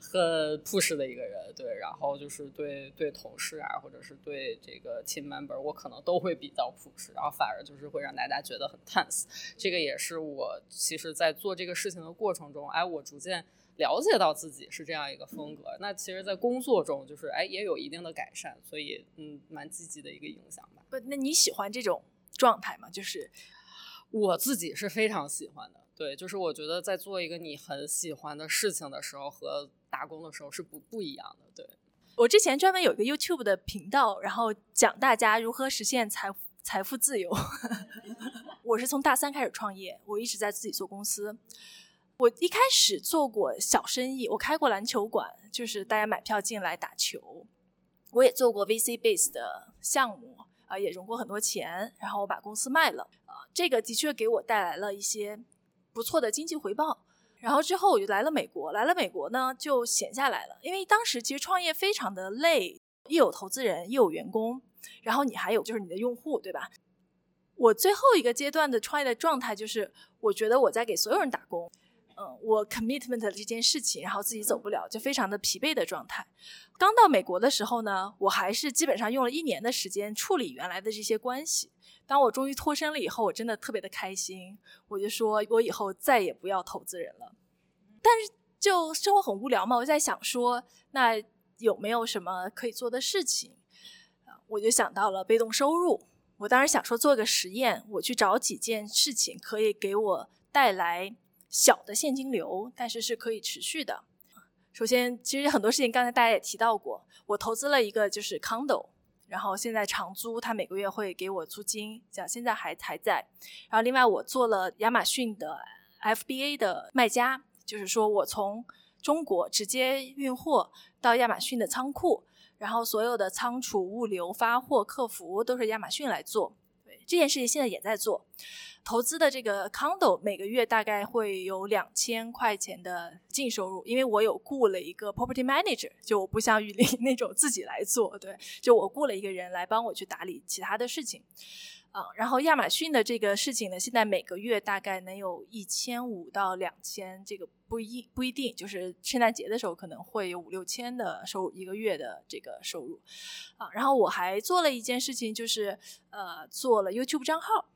很 push 的一个人，对，然后就是对对同事啊，或者是对这个 team member，我可能都会比较 push，然后反而就是会让大家觉得很 tense。这个也是我其实，在做这个事情的过程中，哎，我逐渐了解到自己是这样一个风格。那其实，在工作中，就是哎，也有一定的改善，所以嗯，蛮积极的一个影响吧。不，那你喜欢这种状态吗？就是。我自己是非常喜欢的，对，就是我觉得在做一个你很喜欢的事情的时候，和打工的时候是不不一样的。对我之前专门有一个 YouTube 的频道，然后讲大家如何实现财财富自由。我是从大三开始创业，我一直在自己做公司。我一开始做过小生意，我开过篮球馆，就是大家买票进来打球。我也做过 VC base 的项目。啊，也融过很多钱，然后我把公司卖了，啊，这个的确给我带来了一些不错的经济回报。然后之后我就来了美国，来了美国呢就闲下来了，因为当时其实创业非常的累，又有投资人，又有员工，然后你还有就是你的用户，对吧？我最后一个阶段的创业的状态就是，我觉得我在给所有人打工。嗯，我 commitment 的这件事情，然后自己走不了，就非常的疲惫的状态。刚到美国的时候呢，我还是基本上用了一年的时间处理原来的这些关系。当我终于脱身了以后，我真的特别的开心。我就说我以后再也不要投资人了。但是就生活很无聊嘛，我在想说，那有没有什么可以做的事情？啊，我就想到了被动收入。我当时想说做个实验，我去找几件事情可以给我带来。小的现金流，但是是可以持续的。首先，其实很多事情刚才大家也提到过，我投资了一个就是 condo，然后现在长租，他每个月会给我租金，讲现在还还在。然后另外，我做了亚马逊的 FBA 的卖家，就是说我从中国直接运货到亚马逊的仓库，然后所有的仓储、物流、发货、客服都是亚马逊来做。对这件事情，现在也在做。投资的这个 condo 每个月大概会有两千块钱的净收入，因为我有雇了一个 property manager，就我不像雨林 那种自己来做，对，就我雇了一个人来帮我去打理其他的事情，啊，然后亚马逊的这个事情呢，现在每个月大概能有一千五到两千，这个不一不一定，就是圣诞节的时候可能会有五六千的收入一个月的这个收入，啊，然后我还做了一件事情，就是呃做了 YouTube 账号。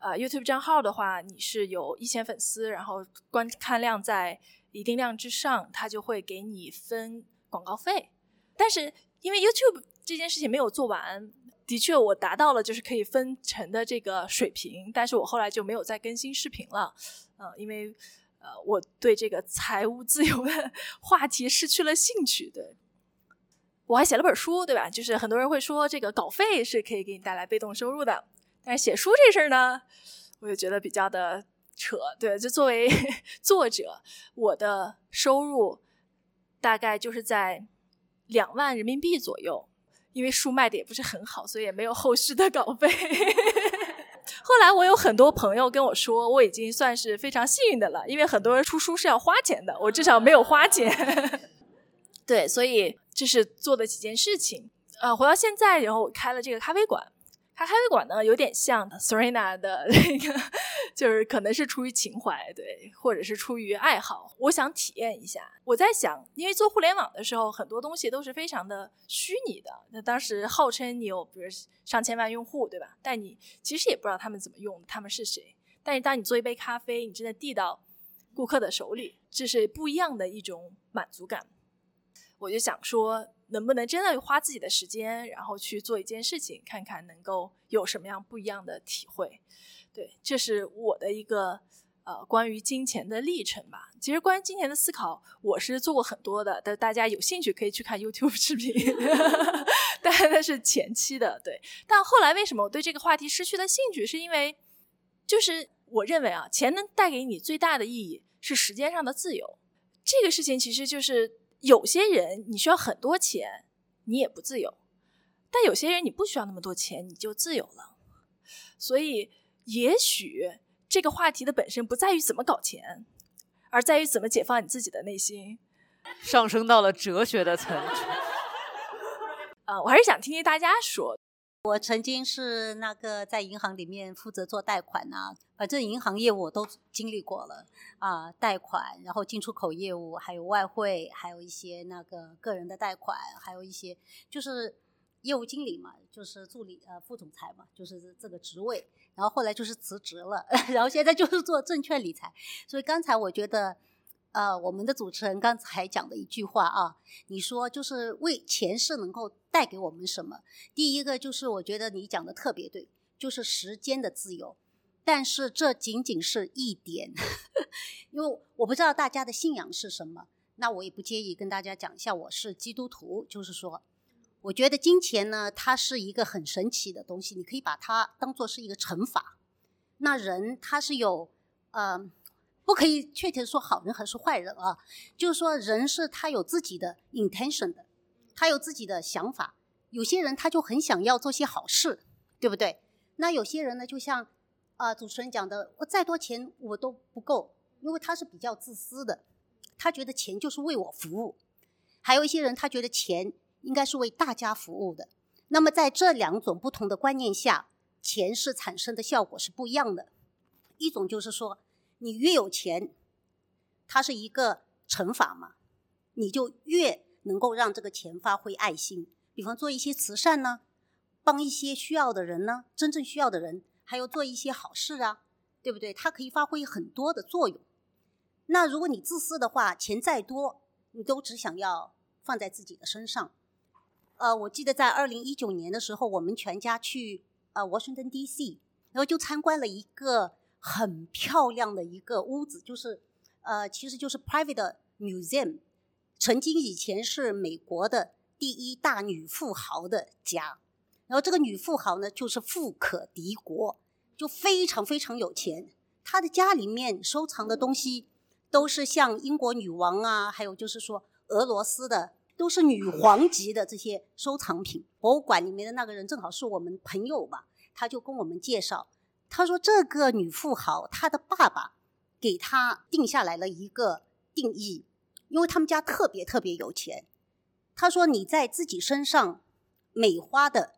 呃，YouTube 账号的话，你是有一千粉丝，然后观看量在一定量之上，它就会给你分广告费。但是因为 YouTube 这件事情没有做完，的确我达到了就是可以分成的这个水平，但是我后来就没有再更新视频了。呃，因为呃，我对这个财务自由的 话题失去了兴趣。对，我还写了本书，对吧？就是很多人会说这个稿费是可以给你带来被动收入的。但是写书这事儿呢，我就觉得比较的扯。对，就作为 作者，我的收入大概就是在两万人民币左右。因为书卖的也不是很好，所以也没有后续的稿费。后来我有很多朋友跟我说，我已经算是非常幸运的了，因为很多人出书是要花钱的，我至少没有花钱。对，所以这是做的几件事情。呃，回到现在，然后我开了这个咖啡馆。它咖啡馆呢，有点像 Serena 的那个，就是可能是出于情怀，对，或者是出于爱好，我想体验一下。我在想，因为做互联网的时候，很多东西都是非常的虚拟的。那当时号称你有，比如上千万用户，对吧？但你其实也不知道他们怎么用，他们是谁。但是当你做一杯咖啡，你真的递到顾客的手里，这是不一样的一种满足感。我就想说。能不能真的花自己的时间，然后去做一件事情，看看能够有什么样不一样的体会？对，这是我的一个呃关于金钱的历程吧。其实关于金钱的思考，我是做过很多的，但大家有兴趣可以去看 YouTube 视频，但那是前期的。对，但后来为什么我对这个话题失去了兴趣？是因为就是我认为啊，钱能带给你最大的意义是时间上的自由。这个事情其实就是有些人你需要很多钱，你也不自由；但有些人你不需要那么多钱，你就自由了。所以，也许这个话题的本身不在于怎么搞钱，而在于怎么解放你自己的内心。上升到了哲学的层次。啊，我还是想听听大家说。我曾经是那个在银行里面负责做贷款啊，反正银行业务我都经历过了啊，贷款，然后进出口业务，还有外汇，还有一些那个个人的贷款，还有一些就是业务经理嘛，就是助理呃副总裁嘛，就是这个职位，然后后来就是辞职了，然后现在就是做证券理财，所以刚才我觉得。呃，我们的主持人刚才讲的一句话啊，你说就是为钱是能够带给我们什么？第一个就是我觉得你讲的特别对，就是时间的自由。但是这仅仅是一点，因为我不知道大家的信仰是什么，那我也不介意跟大家讲一下，我是基督徒，就是说，我觉得金钱呢，它是一个很神奇的东西，你可以把它当做是一个乘法。那人他是有，呃。不可以确切说好人还是坏人啊，就是说人是他有自己的 intention 的，他有自己的想法。有些人他就很想要做些好事，对不对？那有些人呢，就像啊主持人讲的，我再多钱我都不够，因为他是比较自私的，他觉得钱就是为我服务。还有一些人，他觉得钱应该是为大家服务的。那么在这两种不同的观念下，钱是产生的效果是不一样的。一种就是说。你越有钱，它是一个乘法嘛，你就越能够让这个钱发挥爱心。比方做一些慈善呢，帮一些需要的人呢，真正需要的人，还有做一些好事啊，对不对？它可以发挥很多的作用。那如果你自私的话，钱再多，你都只想要放在自己的身上。呃，我记得在二零一九年的时候，我们全家去呃 Washington D.C.，然后就参观了一个。很漂亮的一个屋子，就是，呃，其实就是 private museum，曾经以前是美国的第一大女富豪的家，然后这个女富豪呢，就是富可敌国，就非常非常有钱，她的家里面收藏的东西都是像英国女王啊，还有就是说俄罗斯的，都是女皇级的这些收藏品。博物馆里面的那个人正好是我们朋友吧，他就跟我们介绍。他说：“这个女富豪，她的爸爸给她定下来了一个定义，因为他们家特别特别有钱。他说：‘你在自己身上每花的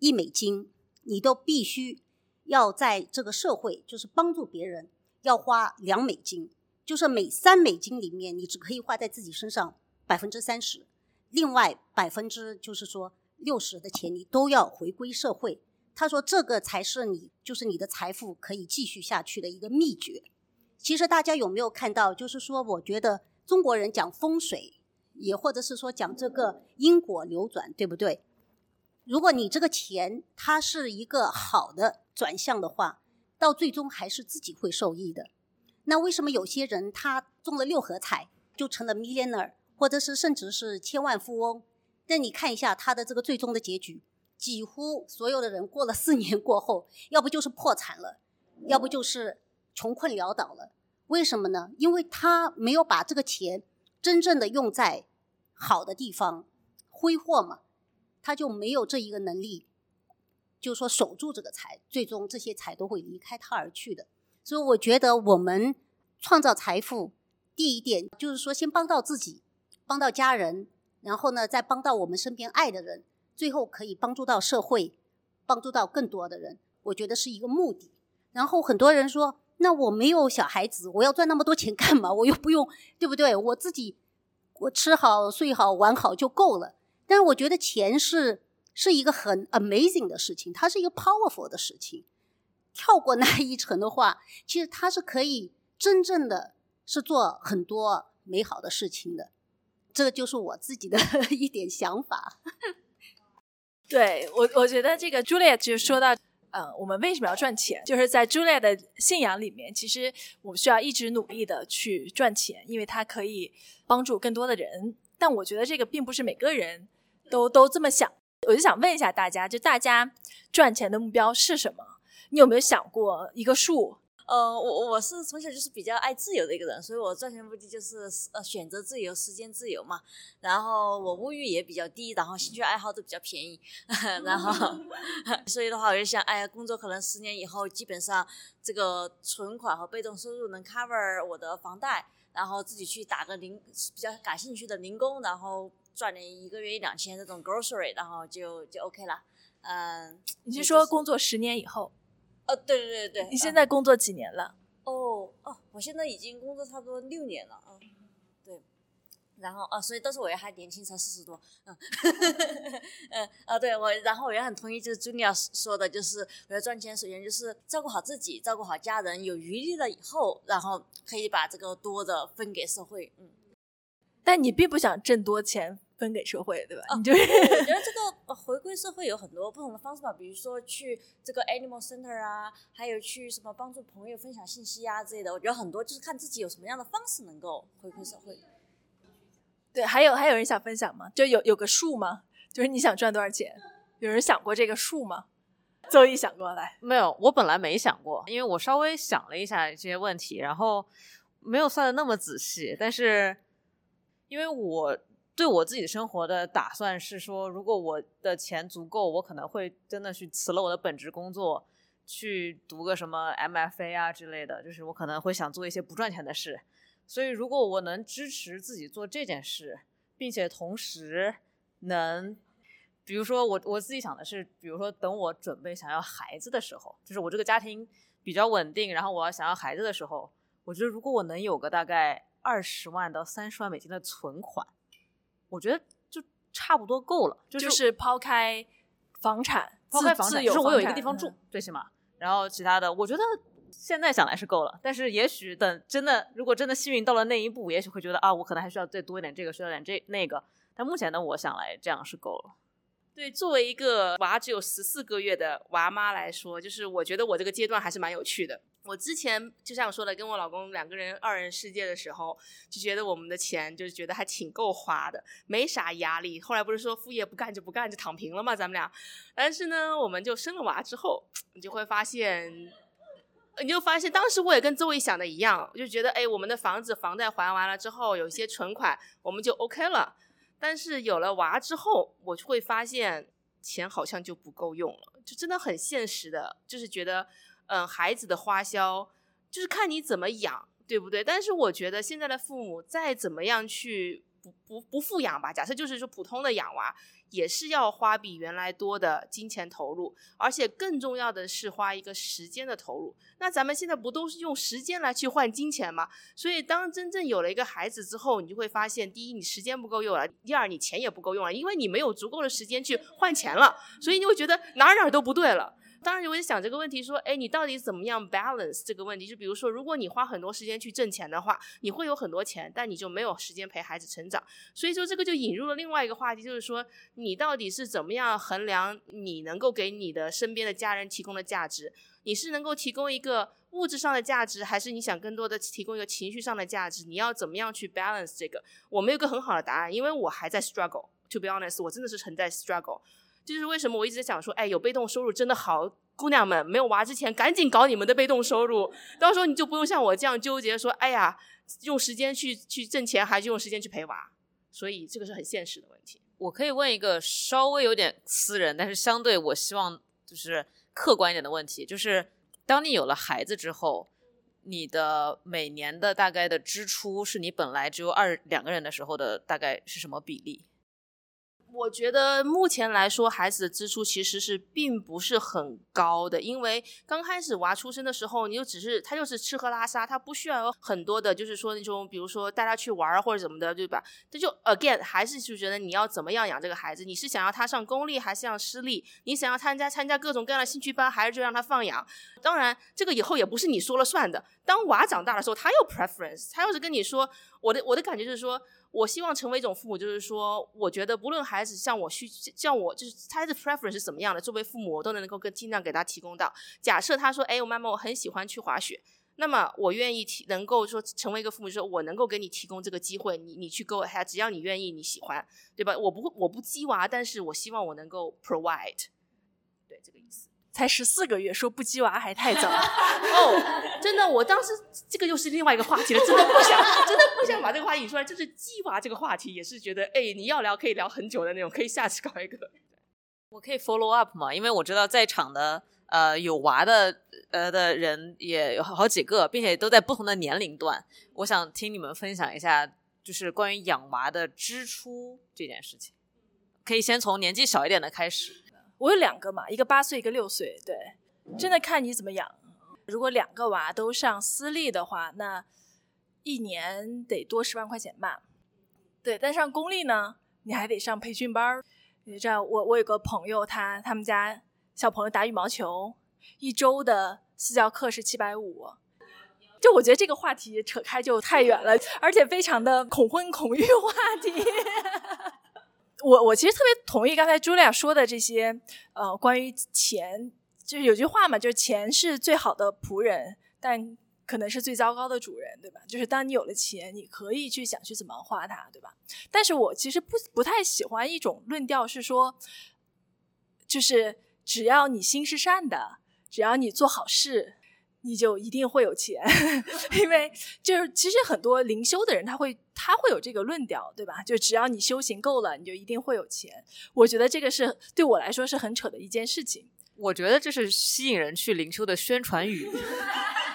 一美金，你都必须要在这个社会，就是帮助别人，要花两美金。就是每三美金里面，你只可以花在自己身上百分之三十，另外百分之就是说六十的钱，你都要回归社会。’他说：“这个才是你，就是你的财富可以继续下去的一个秘诀。其实大家有没有看到？就是说，我觉得中国人讲风水，也或者是说讲这个因果流转，对不对？如果你这个钱它是一个好的转向的话，到最终还是自己会受益的。那为什么有些人他中了六合彩就成了 millionaire，或者是甚至是千万富翁？那你看一下他的这个最终的结局。”几乎所有的人过了四年过后，要不就是破产了，要不就是穷困潦倒了。为什么呢？因为他没有把这个钱真正的用在好的地方挥霍嘛，他就没有这一个能力，就是说守住这个财，最终这些财都会离开他而去的。所以我觉得我们创造财富，第一点就是说先帮到自己，帮到家人，然后呢再帮到我们身边爱的人。最后可以帮助到社会，帮助到更多的人，我觉得是一个目的。然后很多人说：“那我没有小孩子，我要赚那么多钱干嘛？我又不用，对不对？我自己我吃好、睡好、玩好就够了。”但是我觉得钱是是一个很 amazing 的事情，它是一个 powerful 的事情。跳过那一层的话，其实它是可以真正的是做很多美好的事情的。这就是我自己的 一点想法。对我，我觉得这个 Julia 就说到，呃，我们为什么要赚钱？就是在 Julia 的信仰里面，其实我们需要一直努力的去赚钱，因为它可以帮助更多的人。但我觉得这个并不是每个人都都这么想。我就想问一下大家，就大家赚钱的目标是什么？你有没有想过一个数？呃，我我是从小就是比较爱自由的一个人，所以我赚钱目的就是呃选择自由、时间自由嘛。然后我物欲也比较低，然后兴趣爱好都比较便宜，然后 所以的话我就想，哎呀，工作可能十年以后，基本上这个存款和被动收入能 cover 我的房贷，然后自己去打个零比较感兴趣的零工，然后赚点一个月一两千这种 grocery，然后就就 OK 了。嗯，你是说工作十年以后？哦，对对对对，你现在工作几年了？哦哦，我现在已经工作差不多六年了，啊，对，然后啊，所以但是我也还年轻，才四十多，嗯，嗯啊，对我，然后我也很同意，就是朱莉亚说的，就是我要赚钱，首先就是照顾好自己，照顾好家人，有余力了以后，然后可以把这个多的分给社会，嗯，但你并不想挣多钱。分给社会，对吧？你就是我觉得这个 回归社会有很多不同的方式吧，比如说去这个 Animal Center 啊，还有去什么帮助朋友分享信息啊之类的。我觉得很多就是看自己有什么样的方式能够回馈社会。对，还有还有人想分享吗？就有有个数吗？就是你想赚多少钱？有人想过这个数吗？周一想过来没有？我本来没想过，因为我稍微想了一下这些问题，然后没有算的那么仔细。但是因为我。对我自己生活的打算是说，如果我的钱足够，我可能会真的去辞了我的本职工作，去读个什么 MFA 啊之类的。就是我可能会想做一些不赚钱的事。所以，如果我能支持自己做这件事，并且同时能，比如说我我自己想的是，比如说等我准备想要孩子的时候，就是我这个家庭比较稳定，然后我要想要孩子的时候，我觉得如果我能有个大概二十万到三十万美金的存款。我觉得就差不多够了，就是抛开房产，抛开房产，就是我有一个地方住，最起码，然后其他的，我觉得现在想来是够了。但是也许等真的，如果真的幸运到了那一步，也许会觉得啊，我可能还需要再多一点这个，需要点这那个。但目前呢，我想来这样是够了。对，作为一个娃只有十四个月的娃妈来说，就是我觉得我这个阶段还是蛮有趣的。我之前就像我说的，跟我老公两个人二人世界的时候，就觉得我们的钱就是觉得还挺够花的，没啥压力。后来不是说副业不干就不干就躺平了嘛，咱们俩。但是呢，我们就生了娃之后，你就会发现，你就发现当时我也跟周围想的一样，就觉得哎，我们的房子房贷还完了之后，有一些存款，我们就 OK 了。但是有了娃之后，我就会发现钱好像就不够用了，就真的很现实的，就是觉得，嗯，孩子的花销就是看你怎么养，对不对？但是我觉得现在的父母再怎么样去不不不富养吧，假设就是说普通的养娃。也是要花比原来多的金钱投入，而且更重要的是花一个时间的投入。那咱们现在不都是用时间来去换金钱吗？所以当真正有了一个孩子之后，你就会发现，第一，你时间不够用了；第二，你钱也不够用了，因为你没有足够的时间去换钱了。所以你会觉得哪哪都不对了。当然，我就想这个问题，说，哎，你到底怎么样 balance 这个问题？就比如说，如果你花很多时间去挣钱的话，你会有很多钱，但你就没有时间陪孩子成长。所以说，这个就引入了另外一个话题，就是说，你到底是怎么样衡量你能够给你的身边的家人提供的价值？你是能够提供一个物质上的价值，还是你想更多的提供一个情绪上的价值？你要怎么样去 balance 这个？我没有个很好的答案，因为我还在 struggle。To be honest，我真的是很在 struggle。就是为什么我一直在讲说，哎，有被动收入真的好，姑娘们没有娃之前赶紧搞你们的被动收入，到时候你就不用像我这样纠结说，哎呀，用时间去去挣钱，还是用时间去陪娃，所以这个是很现实的问题。我可以问一个稍微有点私人，但是相对我希望就是客观一点的问题，就是当你有了孩子之后，你的每年的大概的支出是你本来只有二两个人的时候的大概是什么比例？我觉得目前来说，孩子的支出其实是并不是很高的，因为刚开始娃出生的时候，你就只是他就是吃喝拉撒，他不需要有很多的，就是说那种，比如说带他去玩或者怎么的，对吧？这就 again 还是就觉得你要怎么样养这个孩子？你是想要他上公立还是上私立？你想要参加参加各种各样的兴趣班，还是就让他放养？当然，这个以后也不是你说了算的。当娃长大的时候，他有 preference，他要是跟你说，我的我的感觉就是说。我希望成为一种父母，就是说，我觉得不论孩子像我需像我，就是他的 preference 是怎么样的，作为父母，我都能够跟尽量给他提供到。假设他说，哎，我妈妈我很喜欢去滑雪，那么我愿意提，能够说成为一个父母，说我能够给你提供这个机会，你你去 go ahead，只要你愿意，你喜欢，对吧？我不会，我不鸡娃，但是我希望我能够 provide，才十四个月，说不鸡娃还太早。哦，真的，我当时这个又是另外一个话题了，真的不想，真的不想把这个话题引出来。就是鸡娃这个话题，也是觉得，哎，你要聊可以聊很久的那种，可以下次搞一个。我可以 follow up 嘛？因为我知道在场的呃有娃的呃的人也有好几个，并且都在不同的年龄段。我想听你们分享一下，就是关于养娃的支出这件事情。可以先从年纪小一点的开始。我有两个嘛，一个八岁，一个六岁。对，真的看你怎么养。如果两个娃都上私立的话，那一年得多十万块钱吧。对，但上公立呢，你还得上培训班儿。你知道，我我有个朋友，他他们家小朋友打羽毛球，一周的私教课是七百五。就我觉得这个话题扯开就太远了，而且非常的恐婚恐育话题。我我其实特别同意刚才茱莉亚说的这些，呃，关于钱，就是有句话嘛，就是钱是最好的仆人，但可能是最糟糕的主人，对吧？就是当你有了钱，你可以去想去怎么花它，对吧？但是我其实不不太喜欢一种论调，是说，就是只要你心是善的，只要你做好事。你就一定会有钱，因为就是其实很多灵修的人他会他会有这个论调，对吧？就只要你修行够了，你就一定会有钱。我觉得这个是对我来说是很扯的一件事情。我觉得这是吸引人去灵修的宣传语。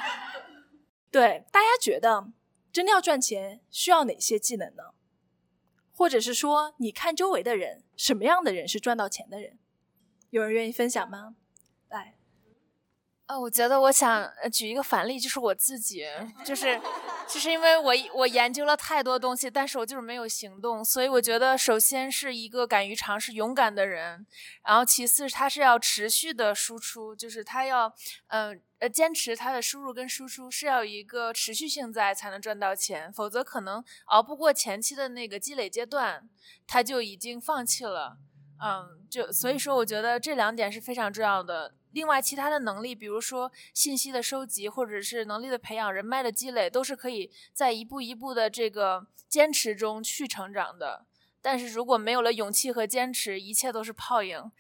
对，大家觉得真的要赚钱需要哪些技能呢？或者是说，你看周围的人，什么样的人是赚到钱的人？有人愿意分享吗？来。呃，我觉得我想举一个反例，就是我自己，就是，就是因为我我研究了太多东西，但是我就是没有行动，所以我觉得首先是一个敢于尝试、勇敢的人，然后其次他是要持续的输出，就是他要，嗯呃，坚持他的输入跟输出是要有一个持续性在，才能赚到钱，否则可能熬不过前期的那个积累阶段，他就已经放弃了，嗯，就所以说我觉得这两点是非常重要的。另外，其他的能力，比如说信息的收集，或者是能力的培养、人脉的积累，都是可以在一步一步的这个坚持中去成长的。但是如果没有了勇气和坚持，一切都是泡影。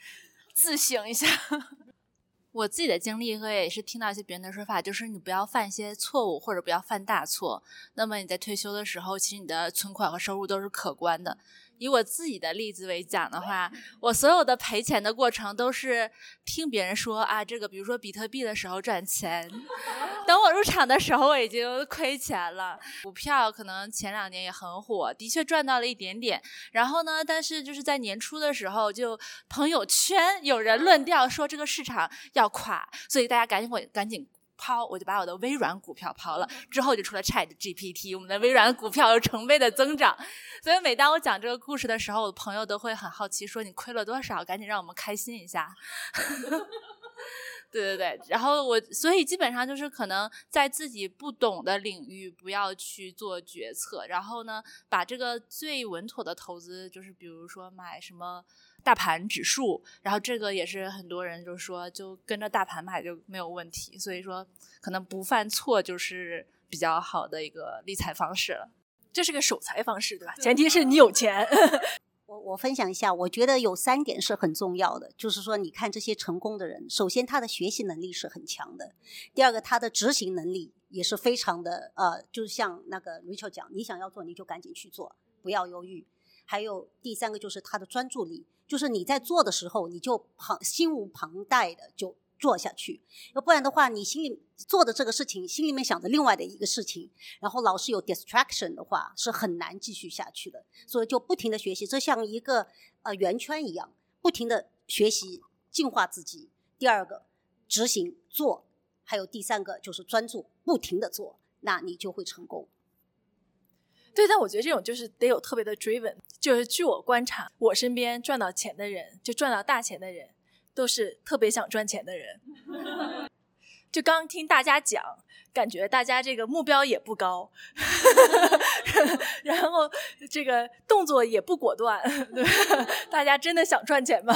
自省一下。我自己的经历和也是听到一些别人的说法，就是你不要犯一些错误，或者不要犯大错。那么你在退休的时候，其实你的存款和收入都是可观的。以我自己的例子为讲的话，我所有的赔钱的过程都是听别人说啊，这个比如说比特币的时候赚钱，等我入场的时候我已经亏钱了。股票可能前两年也很火，的确赚到了一点点。然后呢，但是就是在年初的时候，就朋友圈有人论调说这个市场要垮，所以大家赶紧我赶紧。抛，我就把我的微软股票抛了，之后就出了 Chat GPT，我们的微软股票又成倍的增长。所以每当我讲这个故事的时候，我的朋友都会很好奇，说你亏了多少？赶紧让我们开心一下。对对对，然后我所以基本上就是可能在自己不懂的领域不要去做决策，然后呢，把这个最稳妥的投资，就是比如说买什么。大盘指数，然后这个也是很多人就说，就跟着大盘买就没有问题。所以说，可能不犯错就是比较好的一个理财方式了。这是个守财方式，对吧？前提是你有钱。我我分享一下，我觉得有三点是很重要的，就是说，你看这些成功的人，首先他的学习能力是很强的，第二个他的执行能力也是非常的，呃，就是像那个 Rachel 讲，你想要做你就赶紧去做，不要犹豫。还有第三个就是他的专注力。就是你在做的时候，你就旁心无旁贷的就做下去，要不然的话，你心里做的这个事情，心里面想着另外的一个事情，然后老是有 distraction 的话，是很难继续下去的。所以就不停的学习，这像一个呃圆圈一样，不停的学习进化自己。第二个执行做，还有第三个就是专注，不停的做，那你就会成功。对，但我觉得这种就是得有特别的 driven。就是据我观察，我身边赚到钱的人，就赚到大钱的人，都是特别想赚钱的人。就刚听大家讲，感觉大家这个目标也不高，然后这个动作也不果断，对吧？大家真的想赚钱吗？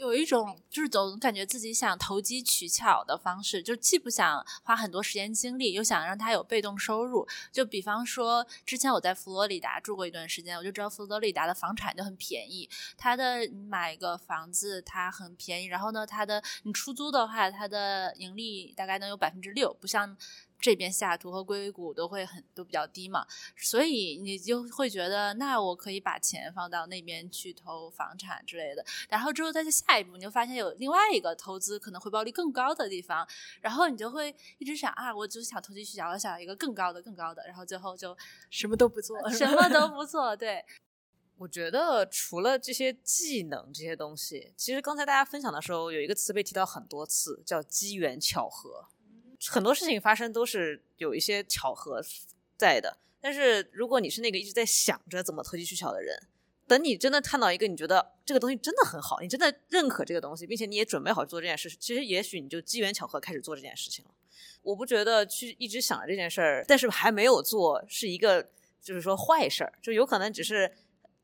有一种就是总感觉自己想投机取巧的方式，就既不想花很多时间精力，又想让他有被动收入。就比方说，之前我在佛罗里达住过一段时间，我就知道佛罗里达的房产就很便宜。它的买一个房子，它很便宜，然后呢，它的你出租的话，它的盈利大概能有百分之六，不像。这边西雅图和硅谷都会很都比较低嘛，所以你就会觉得，那我可以把钱放到那边去投房产之类的。然后之后再去下一步，你就发现有另外一个投资可能回报率更高的地方，然后你就会一直想啊，我就想投机取巧，我想一个更高的、更高的，然后最后就什么都不做，什么都 不做。对，我觉得除了这些技能这些东西，其实刚才大家分享的时候，有一个词被提到很多次，叫机缘巧合。很多事情发生都是有一些巧合在的，但是如果你是那个一直在想着怎么投机取巧的人，等你真的看到一个你觉得这个东西真的很好，你真的认可这个东西，并且你也准备好做这件事，其实也许你就机缘巧合开始做这件事情了。我不觉得去一直想着这件事儿，但是还没有做是一个就是说坏事儿，就有可能只是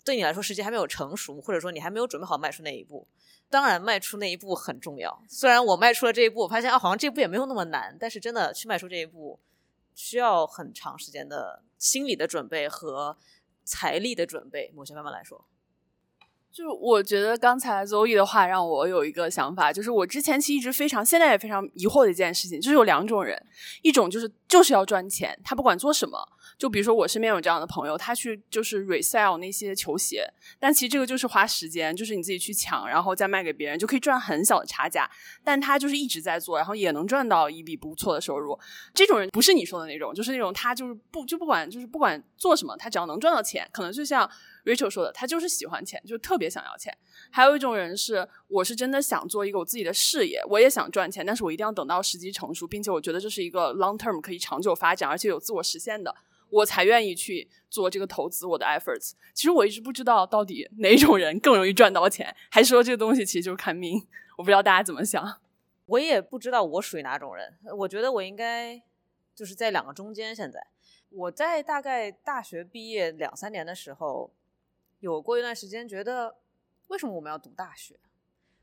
对你来说时机还没有成熟，或者说你还没有准备好迈出那一步。当然，迈出那一步很重要。虽然我迈出了这一步，我发现啊，好像这步也没有那么难。但是，真的去迈出这一步，需要很长时间的心理的准备和财力的准备。某些方面来说。就是我觉得刚才 Zoe 的话让我有一个想法，就是我之前其实一直非常，现在也非常疑惑的一件事情，就是有两种人，一种就是就是要赚钱，他不管做什么，就比如说我身边有这样的朋友，他去就是 resell 那些球鞋，但其实这个就是花时间，就是你自己去抢，然后再卖给别人，就可以赚很小的差价，但他就是一直在做，然后也能赚到一笔不错的收入。这种人不是你说的那种，就是那种他就是不就不管就是不管做什么，他只要能赚到钱，可能就像。Rachel 说的，他就是喜欢钱，就特别想要钱。还有一种人是，我是真的想做一个我自己的事业，我也想赚钱，但是我一定要等到时机成熟，并且我觉得这是一个 long term 可以长久发展，而且有自我实现的，我才愿意去做这个投资我的 efforts。其实我一直不知道到底哪种人更容易赚到钱，还是说这个东西其实就是看命。我不知道大家怎么想，我也不知道我属于哪种人。我觉得我应该就是在两个中间。现在我在大概大学毕业两三年的时候。有过一段时间，觉得为什么我们要读大学？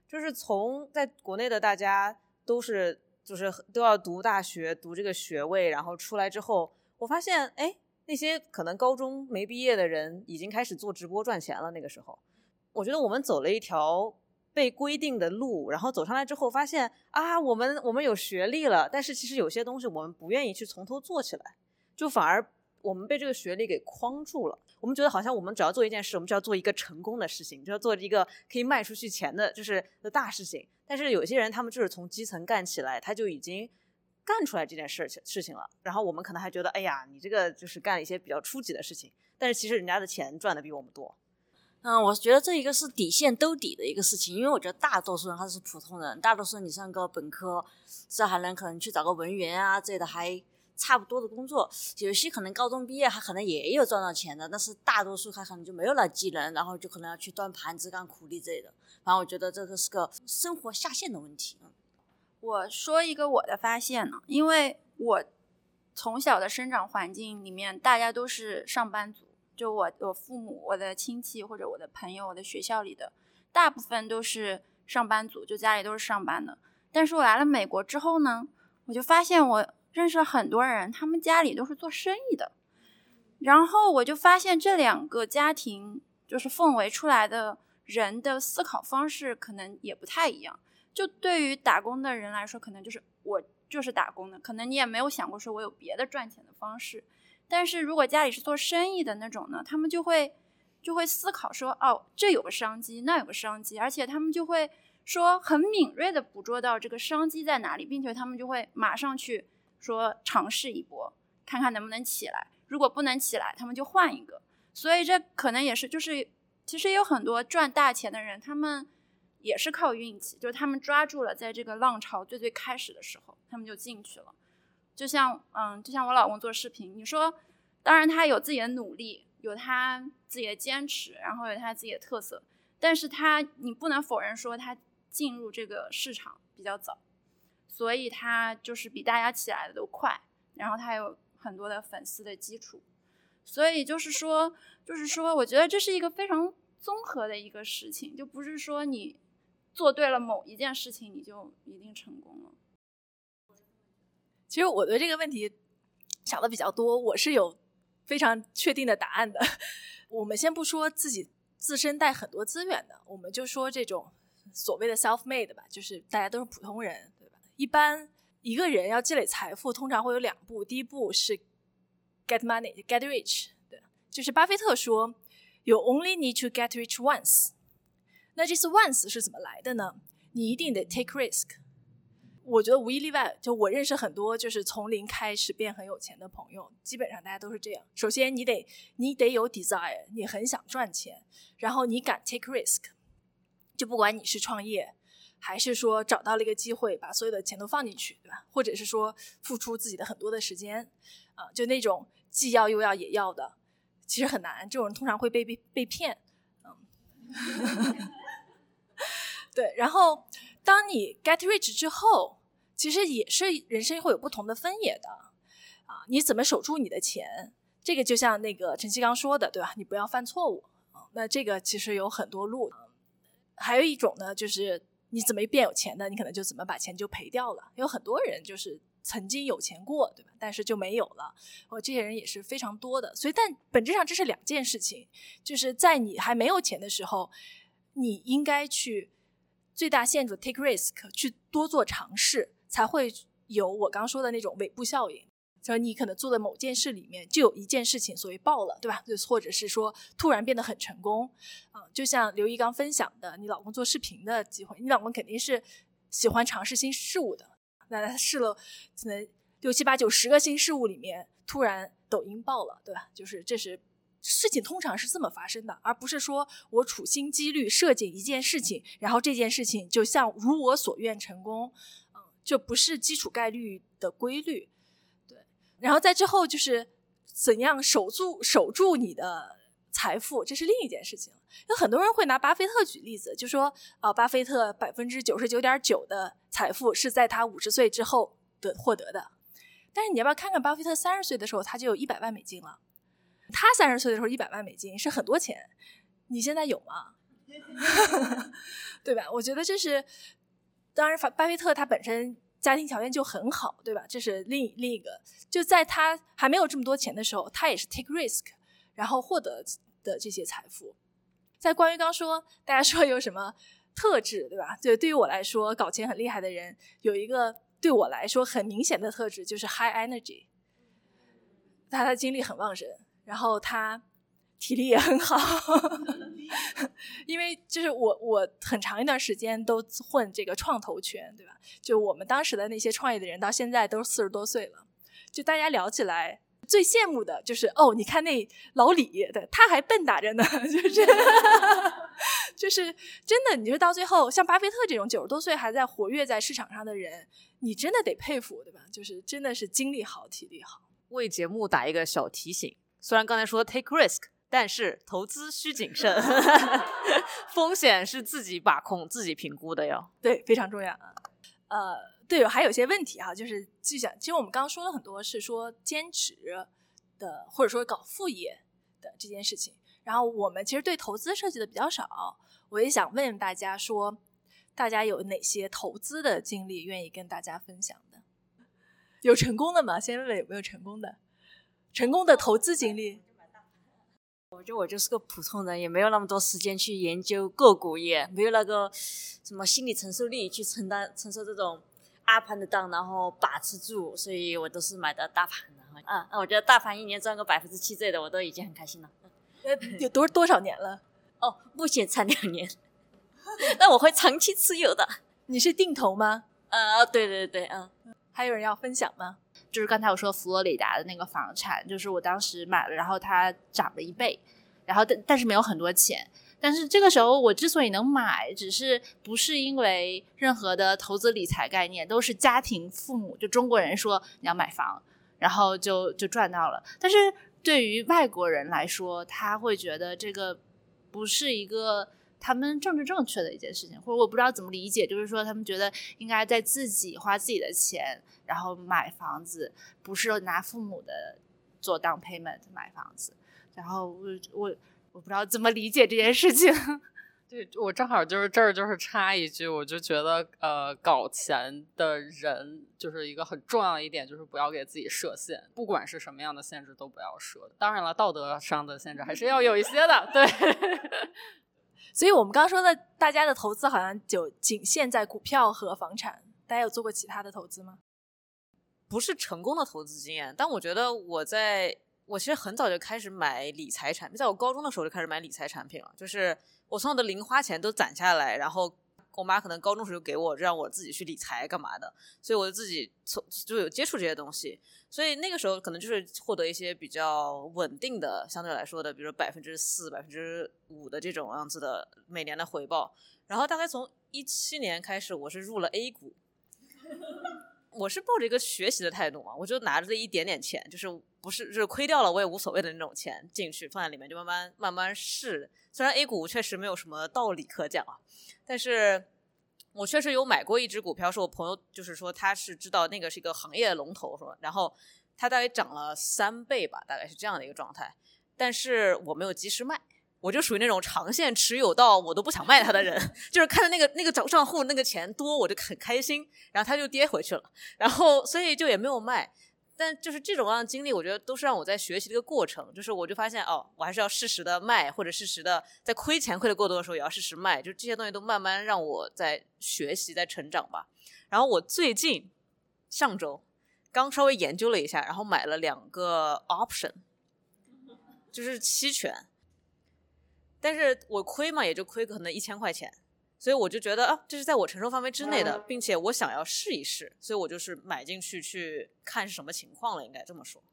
就是从在国内的大家都是就是都要读大学，读这个学位，然后出来之后，我发现，哎，那些可能高中没毕业的人已经开始做直播赚钱了。那个时候，我觉得我们走了一条被规定的路，然后走上来之后，发现啊，我们我们有学历了，但是其实有些东西我们不愿意去从头做起来，就反而。我们被这个学历给框住了，我们觉得好像我们只要做一件事，我们就要做一个成功的事情，就要做一个可以卖出去钱的，就是的大事情。但是有些人他们就是从基层干起来，他就已经干出来这件事事情了。然后我们可能还觉得，哎呀，你这个就是干了一些比较初级的事情，但是其实人家的钱赚的比我们多。嗯，我觉得这一个是底线兜底的一个事情，因为我觉得大多数人他是普通人，大多数你上个本科，这还能可能去找个文员啊之类的还。差不多的工作，有些可能高中毕业，他可能也有赚到钱的，但是大多数他可能就没有那技能，然后就可能要去端盘子、干苦力之类的。反正我觉得这个是个生活下限的问题。我说一个我的发现呢，因为我从小的生长环境里面，大家都是上班族，就我我父母、我的亲戚或者我的朋友、我的学校里的大部分都是上班族，就家里都是上班的。但是我来了美国之后呢，我就发现我。认识了很多人，他们家里都是做生意的，然后我就发现这两个家庭就是氛围出来的人的思考方式可能也不太一样。就对于打工的人来说，可能就是我就是打工的，可能你也没有想过说我有别的赚钱的方式。但是如果家里是做生意的那种呢，他们就会就会思考说，哦，这有个商机，那有个商机，而且他们就会说很敏锐的捕捉到这个商机在哪里，并且他们就会马上去。说尝试一波，看看能不能起来。如果不能起来，他们就换一个。所以这可能也是，就是其实有很多赚大钱的人，他们也是靠运气，就是他们抓住了在这个浪潮最最开始的时候，他们就进去了。就像嗯，就像我老公做视频，你说，当然他有自己的努力，有他自己的坚持，然后有他自己的特色，但是他你不能否认说他进入这个市场比较早。所以他就是比大家起来的都快，然后他有很多的粉丝的基础，所以就是说，就是说，我觉得这是一个非常综合的一个事情，就不是说你做对了某一件事情你就一定成功了。其实我对这个问题想的比较多，我是有非常确定的答案的。我们先不说自己自身带很多资源的，我们就说这种所谓的 self-made 吧，就是大家都是普通人，对吧？一般一个人要积累财富，通常会有两步，第一步是 get money，get rich，对，就是巴菲特说，you only need to get rich once。那这次 once 是怎么来的呢？你一定得 take risk。我觉得无一例外，就我认识很多就是从零开始变很有钱的朋友，基本上大家都是这样。首先，你得你得有 desire，你很想赚钱，然后你敢 take risk，就不管你是创业，还是说找到了一个机会把所有的钱都放进去，对吧？或者是说付出自己的很多的时间，啊，就那种既要又要也要的，其实很难。这种人通常会被被被骗，嗯，对，然后。当你 get rich 之后，其实也是人生会有不同的分野的啊！你怎么守住你的钱？这个就像那个陈曦刚说的，对吧？你不要犯错误啊！那这个其实有很多路。还有一种呢，就是你怎么变有钱的，你可能就怎么把钱就赔掉了。有很多人就是曾经有钱过，对吧？但是就没有了。我，这些人也是非常多的。所以，但本质上这是两件事情，就是在你还没有钱的时候，你应该去。最大限度 take risk 去多做尝试，才会有我刚说的那种尾部效应。就你可能做的某件事里面就有一件事情，所谓爆了，对吧？就或者是说突然变得很成功啊。就像刘一刚分享的，你老公做视频的机会，你老公肯定是喜欢尝试新事物的。那他试了可能六七八九十个新事物里面，突然抖音爆了，对吧？就是这是。事情通常是这么发生的，而不是说我处心积虑设计一件事情，然后这件事情就像如我所愿成功，嗯，就不是基础概率的规律，对。然后在之后就是怎样守住守住你的财富，这是另一件事情。有很多人会拿巴菲特举例子，就说啊，巴菲特百分之九十九点九的财富是在他五十岁之后得获得的，但是你要不要看看巴菲特三十岁的时候，他就有一百万美金了。他三十岁的时候一百万美金是很多钱，你现在有吗？对吧？我觉得这是，当然，巴菲特他本身家庭条件就很好，对吧？这是另另一个，就在他还没有这么多钱的时候，他也是 take risk，然后获得的这些财富。在关于刚说大家说有什么特质，对吧？对对于我来说，搞钱很厉害的人有一个对我来说很明显的特质，就是 high energy，他的精力很旺盛。然后他体力也很好，因为就是我我很长一段时间都混这个创投圈，对吧？就我们当时的那些创业的人，到现在都四十多岁了。就大家聊起来最羡慕的就是哦，你看那老李，对，他还笨打着呢，就是 就是真的。你说到最后，像巴菲特这种九十多岁还在活跃在市场上的人，你真的得佩服，对吧？就是真的是精力好，体力好。为节目打一个小提醒。虽然刚才说 take risk，但是投资需谨慎，风险是自己把控、自己评估的哟。对，非常重要。呃，对，还有些问题哈，就是就想，其实我们刚刚说了很多，是说兼职的，或者说搞副业的这件事情。然后我们其实对投资涉及的比较少，我也想问大家说，大家有哪些投资的经历愿意跟大家分享的？有成功的吗？先问问有没有成功的。成功的投资经历，我觉得我就是个普通人，也没有那么多时间去研究个股，也没有那个什么心理承受力去承担承受这种阿盘的当，然后把持住，所以我都是买的大盘的。啊，那我觉得大盘一年赚个百分之七之类的，我都已经很开心了。呃，有多多少年了？哦，目前才两年，那我会长期持有的。你是定投吗？呃，对对对，嗯。还有人要分享吗？就是刚才我说佛罗里达的那个房产，就是我当时买了，然后它涨了一倍，然后但但是没有很多钱。但是这个时候我之所以能买，只是不是因为任何的投资理财概念，都是家庭父母就中国人说你要买房，然后就就赚到了。但是对于外国人来说，他会觉得这个不是一个他们政治正确的一件事情，或者我不知道怎么理解，就是说他们觉得应该在自己花自己的钱，然后买房子，不是拿父母的做当 payment 买房子。然后我我我不知道怎么理解这件事情。对我正好就是这儿就是插一句，我就觉得呃，搞钱的人就是一个很重要的一点，就是不要给自己设限，不管是什么样的限制都不要设。当然了，道德上的限制还是要有一些的。对，所以我们刚刚说的，大家的投资好像就仅限在股票和房产，大家有做过其他的投资吗？不是成功的投资经验，但我觉得我在我其实很早就开始买理财产品，在我高中的时候就开始买理财产品了，就是。我从我的零花钱都攒下来，然后我妈可能高中时候给我让我自己去理财干嘛的，所以我就自己从就有接触这些东西，所以那个时候可能就是获得一些比较稳定的，相对来说的，比如百分之四、百分之五的这种样子的每年的回报。然后大概从一七年开始，我是入了 A 股，我是抱着一个学习的态度嘛，我就拿着这一点点钱，就是不是就是亏掉了我也无所谓的那种钱进去放在里面，就慢慢慢慢试。虽然 A 股确实没有什么道理可讲啊，但是我确实有买过一只股票，是我朋友就是说他是知道那个是一个行业龙头，说？然后它大概涨了三倍吧，大概是这样的一个状态。但是我没有及时卖，我就属于那种长线持有到我都不想卖它的人，就是看着那个那个账账户那个钱多，我就很开心，然后它就跌回去了，然后所以就也没有卖。但就是这种样的经历，我觉得都是让我在学习的一个过程。就是我就发现，哦，我还是要适时的卖，或者适时的在亏钱亏的过多的时候，也要适时卖。就这些东西都慢慢让我在学习，在成长吧。然后我最近上周刚稍微研究了一下，然后买了两个 option，就是期权。但是我亏嘛，也就亏可能一千块钱。所以我就觉得啊，这是在我承受范围之内的，并且我想要试一试，所以我就是买进去去看是什么情况了，应该这么说。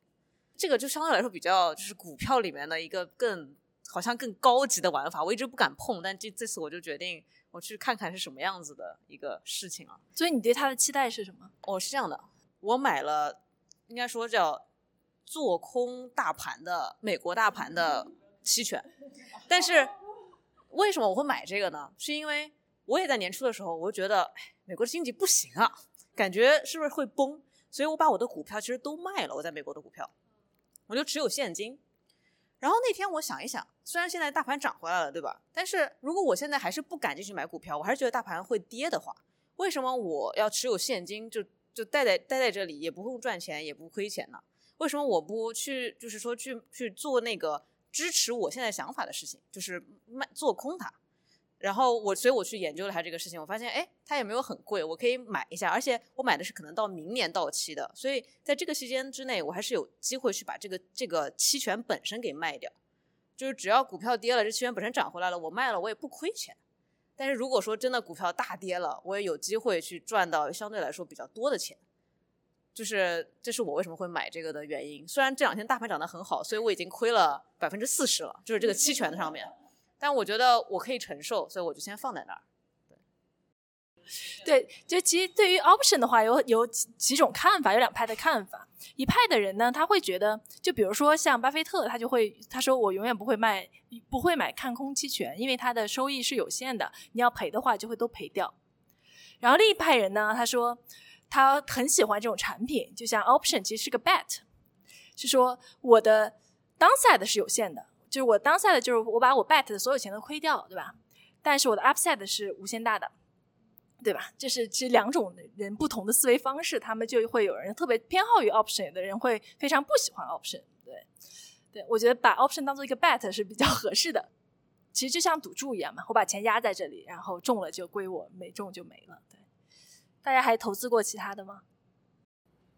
这个就相对来说比较就是股票里面的一个更好像更高级的玩法，我一直不敢碰，但这这次我就决定我去看看是什么样子的一个事情啊。所以你对它的期待是什么？哦，是这样的，我买了，应该说叫做空大盘的美国大盘的期权，但是为什么我会买这个呢？是因为我也在年初的时候，我就觉得，美国的经济不行啊，感觉是不是会崩？所以我把我的股票其实都卖了。我在美国的股票，我就持有现金。然后那天我想一想，虽然现在大盘涨回来了，对吧？但是如果我现在还是不敢进去买股票，我还是觉得大盘会跌的话，为什么我要持有现金，就就待在待在这里，也不会赚钱，也不亏钱呢？为什么我不去，就是说去去做那个支持我现在想法的事情，就是卖做空它？然后我，所以我去研究了它这个事情，我发现，哎，它也没有很贵，我可以买一下，而且我买的是可能到明年到期的，所以在这个期间之内，我还是有机会去把这个这个期权本身给卖掉，就是只要股票跌了，这期权本身涨回来了，我卖了我也不亏钱。但是如果说真的股票大跌了，我也有机会去赚到相对来说比较多的钱，就是这是我为什么会买这个的原因。虽然这两天大盘涨得很好，所以我已经亏了百分之四十了，就是这个期权的上面。但我觉得我可以承受，所以我就先放在那儿。对，就其实对于 option 的话，有有几几种看法，有两派的看法。一派的人呢，他会觉得，就比如说像巴菲特，他就会他说我永远不会卖，不会买看空期权，因为它的收益是有限的，你要赔的话就会都赔掉。然后另一派人呢，他说他很喜欢这种产品，就像 option 其实是个 bet，是说我的 downside 是有限的。就是我当下的就是我把我 bet 的所有钱都亏掉，对吧？但是我的 upside 是无限大的，对吧？这是其实两种人不同的思维方式，他们就会有人特别偏好于 option，有的人会非常不喜欢 option。对，对我觉得把 option 当做一个 bet 是比较合适的。其实就像赌注一样嘛，我把钱压在这里，然后中了就归我，没中就没了。对，大家还投资过其他的吗？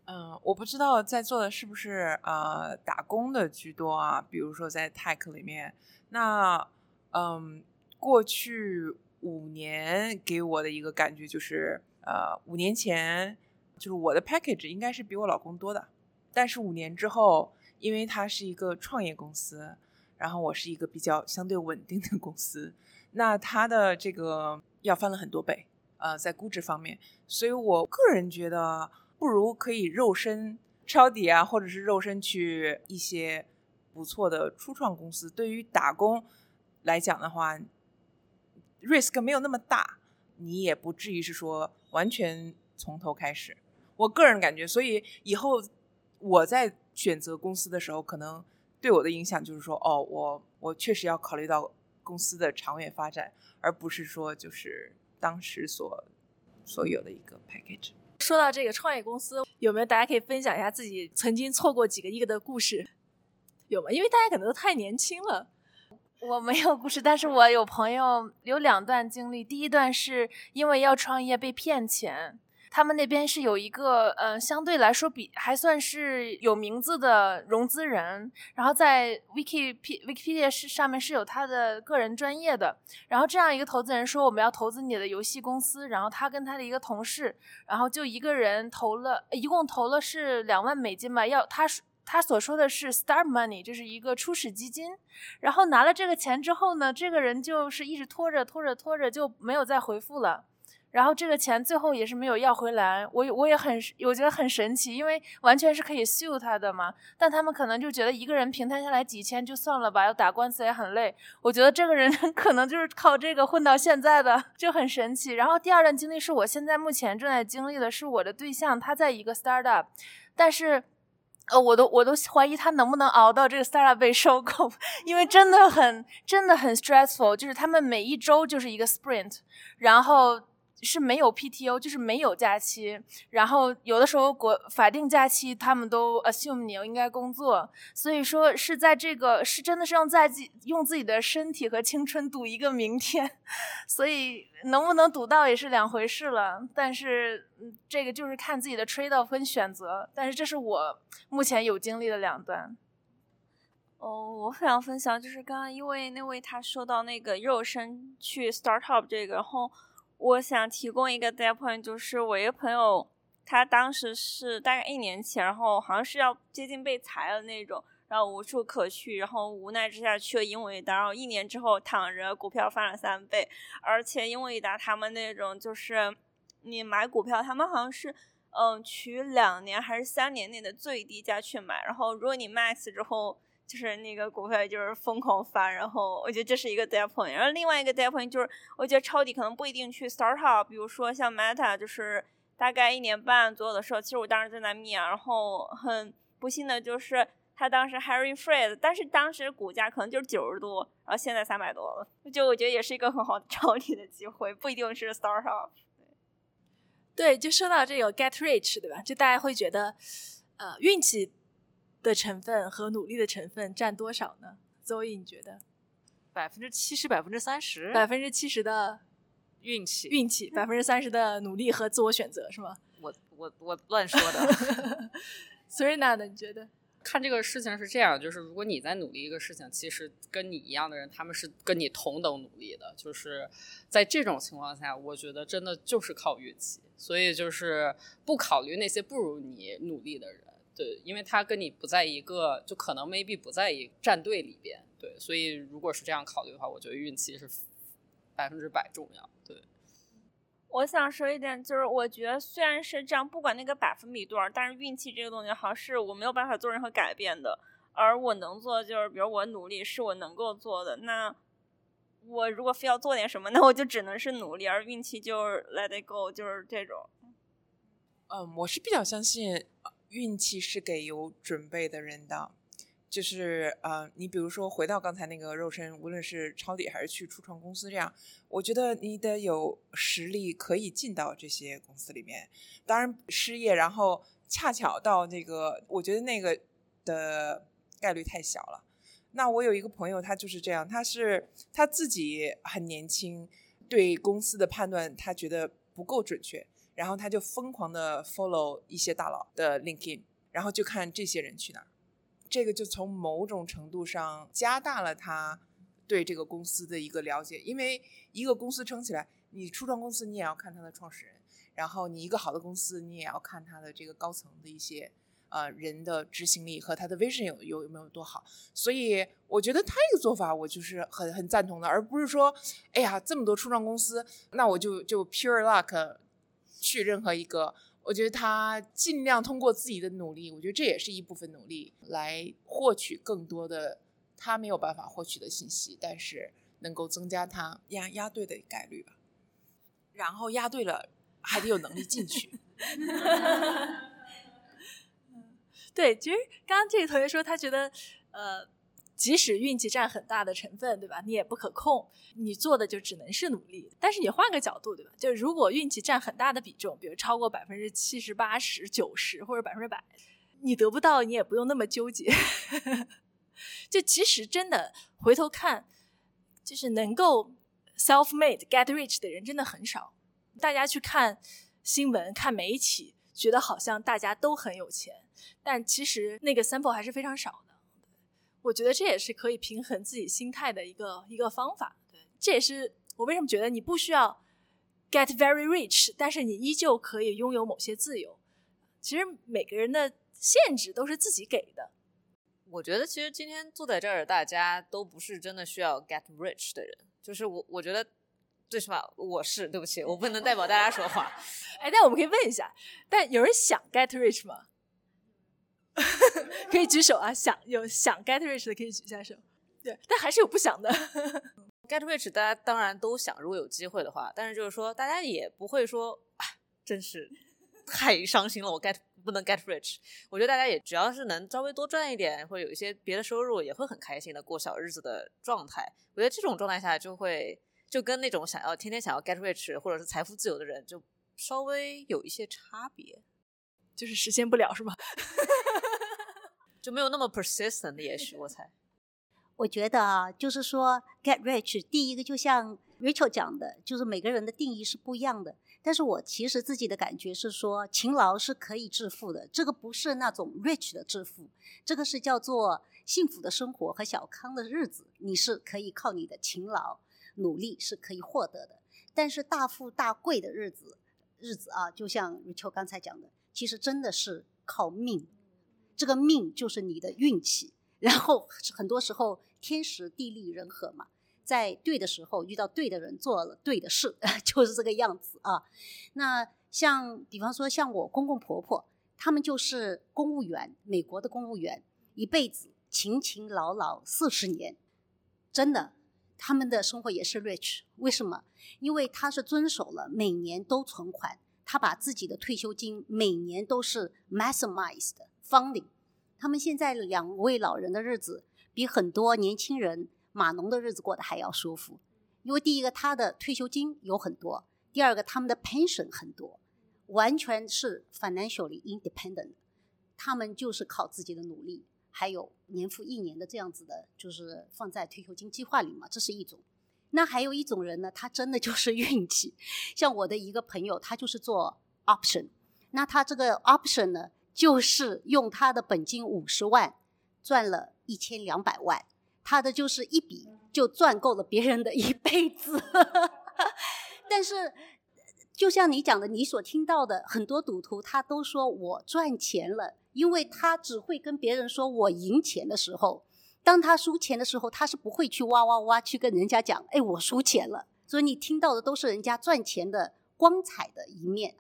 嗯，我不知道在座的是不是呃打工的居多啊？比如说在 tech 里面，那嗯，过去五年给我的一个感觉就是，呃，五年前就是我的 package 应该是比我老公多的，但是五年之后，因为他是一个创业公司，然后我是一个比较相对稳定的公司，那他的这个要翻了很多倍，呃，在估值方面，所以我个人觉得。不如可以肉身抄底啊，或者是肉身去一些不错的初创公司。对于打工来讲的话，risk 没有那么大，你也不至于是说完全从头开始。我个人感觉，所以以后我在选择公司的时候，可能对我的影响就是说，哦，我我确实要考虑到公司的长远发展，而不是说就是当时所所有的一个 package。说到这个创业公司，有没有大家可以分享一下自己曾经错过几个亿的故事？有吗？因为大家可能都太年轻了。我没有故事，但是我有朋友有两段经历。第一段是因为要创业被骗钱，他们那边是有一个呃相对来说比还算是有名字的融资人，然后在 Wiki Wikipedia 是上面是有他的个人专业的。然后这样一个投资人说我们要投资你的游戏公司，然后他跟他的一个同事，然后就一个人投了一共投了是两万美金吧，要他。他所说的是 start money，就是一个初始基金。然后拿了这个钱之后呢，这个人就是一直拖着拖着拖着就没有再回复了。然后这个钱最后也是没有要回来。我我也很我觉得很神奇，因为完全是可以 sue 他的嘛。但他们可能就觉得一个人平摊下来几千就算了吧，要打官司也很累。我觉得这个人 可能就是靠这个混到现在的，就很神奇。然后第二段经历是我现在目前正在经历的是我的对象，他在一个 startup，但是。呃，我都我都怀疑他能不能熬到这个 startup 被收购，因为真的很真的很 stressful，就是他们每一周就是一个 sprint，然后。是没有 PTO，就是没有假期。然后有的时候国法定假期他们都 assume 你应该工作，所以说是在这个是真的是用在自用自己的身体和青春赌一个明天，所以能不能赌到也是两回事了。但是这个就是看自己的 trade off 跟选择。但是这是我目前有经历的两段。哦，我想分享就是刚刚因为那位他说到那个肉身去 startup 这个，然后。我想提供一个 data point，就是我一个朋友，他当时是大概一年前，然后好像是要接近被裁了那种，然后无处可去，然后无奈之下去了英伟达，然后一年之后躺着股票翻了三倍，而且英伟达他们那种就是你买股票，他们好像是嗯取两年还是三年内的最低价去买，然后如果你 max 之后。就是那个股票就是疯狂翻，然后我觉得这是一个 data point，然后另外一个 data point 就是我觉得抄底可能不一定去 startup，比如说像 Meta，就是大概一年半左右的时候，其实我当时在那密啊，然后很不幸的就是他当时 Harry Freed，但是当时股价可能就是九十多，然后现在三百多了，就我觉得也是一个很好 抄底的机会，不一定是 startup。对，就说到这个 get rich，对吧？就大家会觉得，呃，运气。的成分和努力的成分占多少呢？？Zoe，，你觉得？百分之七十，百分之三十？百分之七十的运气，运气，百分之三十的努力和自我选择，是吗？我我我乱说的。所以呢，你觉得？看这个事情是这样，就是如果你在努力一个事情，其实跟你一样的人，他们是跟你同等努力的。就是在这种情况下，我觉得真的就是靠运气。所以就是不考虑那些不如你努力的人。对，因为他跟你不在一个，就可能 maybe 不在一战队里边，对，所以如果是这样考虑的话，我觉得运气是百分之百重要。对，我想说一点，就是我觉得虽然是这样，不管那个百分比多少，但是运气这个东西好像是我没有办法做任何改变的，而我能做的就是，比如我努力是我能够做的，那我如果非要做点什么，那我就只能是努力，而运气就是 let it go，就是这种。嗯，我是比较相信。运气是给有准备的人的，就是呃，你比如说回到刚才那个肉身，无论是抄底还是去初创公司，这样，我觉得你得有实力可以进到这些公司里面。当然失业，然后恰巧到那个，我觉得那个的概率太小了。那我有一个朋友，他就是这样，他是他自己很年轻，对公司的判断他觉得不够准确。然后他就疯狂的 follow 一些大佬的 LinkedIn，然后就看这些人去哪儿，这个就从某种程度上加大了他对这个公司的一个了解。因为一个公司撑起来，你初创公司你也要看他的创始人，然后你一个好的公司你也要看他的这个高层的一些呃人的执行力和他的 vision 有有有没有多好。所以我觉得他这个做法我就是很很赞同的，而不是说哎呀这么多初创公司，那我就就 pure luck。去任何一个，我觉得他尽量通过自己的努力，我觉得这也是一部分努力来获取更多的他没有办法获取的信息，但是能够增加他压压对的概率吧。然后压对了，还得有能力进去。对，其实刚刚这个同学说，他觉得呃，即使运气占很大的成分，对吧？你也不可控，你做的就只能是努力。但是你换个角度，对吧？就如果运气占很大的比重，比如超过百分之七十八、十、九十或者百分之百，你得不到，你也不用那么纠结。就其实真的回头看，就是能够 self made get rich 的人真的很少。大家去看新闻、看媒体，觉得好像大家都很有钱，但其实那个 sample 还是非常少的。我觉得这也是可以平衡自己心态的一个一个方法。对，这也是我为什么觉得你不需要 get very rich，但是你依旧可以拥有某些自由。其实每个人的限制都是自己给的。我觉得其实今天坐在这儿，大家都不是真的需要 get rich 的人。就是我，我觉得最起码我是，对不起，我不能代表大家说话。哎，但我们可以问一下，但有人想 get rich 吗？可以举手啊！想有想 get rich 的可以举一下手。对，但还是有不想的。get rich 大家当然都想，如果有机会的话，但是就是说大家也不会说，啊，真是太伤心了，我 get 不能 get rich。我觉得大家也只要是能稍微多赚一点，或者有一些别的收入，也会很开心的过小日子的状态。我觉得这种状态下就会就跟那种想要天天想要 get rich 或者是财富自由的人，就稍微有一些差别，就是实现不了，是吧？就没有那么 persistent，也许我猜。我觉得啊，就是说 get rich，第一个就像 Rachel 讲的，就是每个人的定义是不一样的。但是我其实自己的感觉是说，勤劳是可以致富的，这个不是那种 rich 的致富，这个是叫做幸福的生活和小康的日子，你是可以靠你的勤劳努力是可以获得的。但是大富大贵的日子，日子啊，就像 Rachel 刚才讲的，其实真的是靠命，这个命就是你的运气。然后很多时候天时地利人和嘛，在对的时候遇到对的人，做了对的事，就是这个样子啊。那像比方说像我公公婆婆，他们就是公务员，美国的公务员，一辈子勤勤劳劳四十年，真的，他们的生活也是 rich。为什么？因为他是遵守了每年都存款，他把自己的退休金每年都是 maximized funding。他们现在两位老人的日子，比很多年轻人码农的日子过得还要舒服。因为第一个，他的退休金有很多；第二个，他们的 pension 很多，完全是 financially independent。他们就是靠自己的努力，还有年复一年的这样子的，就是放在退休金计划里嘛，这是一种。那还有一种人呢，他真的就是运气。像我的一个朋友，他就是做 option，那他这个 option 呢？就是用他的本金五十万，赚了一千两百万，他的就是一笔就赚够了别人的一辈子。但是，就像你讲的，你所听到的很多赌徒，他都说我赚钱了，因为他只会跟别人说我赢钱的时候，当他输钱的时候，他是不会去哇哇哇去跟人家讲，哎，我输钱了。所以你听到的都是人家赚钱的光彩的一面。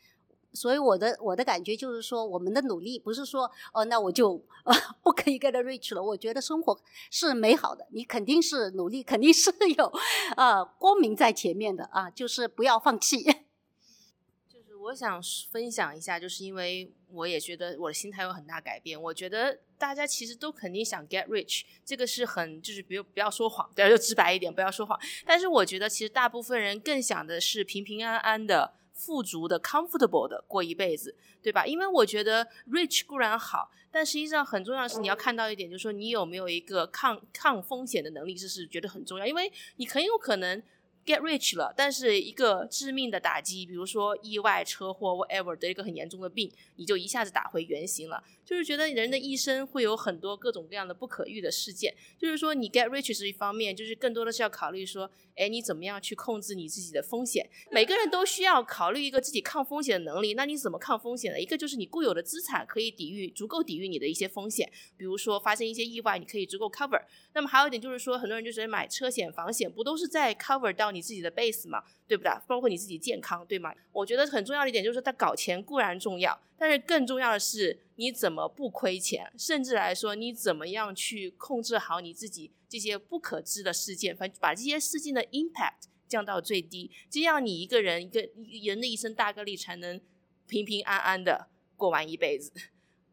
所以我的我的感觉就是说，我们的努力不是说哦，那我就呃 不可以 get rich 了。我觉得生活是美好的，你肯定是努力，肯定是有呃光明在前面的啊，就是不要放弃。就是我想分享一下，就是因为我也觉得我的心态有很大改变。我觉得大家其实都肯定想 get rich，这个是很就是比如不要说谎，对，就直白一点，不要说谎。但是我觉得其实大部分人更想的是平平安安的。富足的、comfortable 的过一辈子，对吧？因为我觉得 rich 固然好，但实际上很重要的是你要看到一点，就是说你有没有一个抗抗风险的能力，这是觉得很重要。因为你很有可能 get rich 了，但是一个致命的打击，比如说意外、车祸，whatever 得一个很严重的病，你就一下子打回原形了。就是觉得人的一生会有很多各种各样的不可预的事件。就是说你 get rich 是一方面，就是更多的是要考虑说。哎，你怎么样去控制你自己的风险？每个人都需要考虑一个自己抗风险的能力。那你怎么抗风险呢？一个就是你固有的资产可以抵御，足够抵御你的一些风险，比如说发生一些意外，你可以足够 cover。那么还有一点就是说，很多人就是买车险、房险，不都是在 cover 到你自己的 base 嘛，对不对？包括你自己健康，对吗？我觉得很重要的一点就是，他搞钱固然重要，但是更重要的是你怎么不亏钱，甚至来说你怎么样去控制好你自己这些不可知的事件，反正把这些事件的 impact 降到最低，这样你一个人一个人的一生大概率才能平平安安的过完一辈子。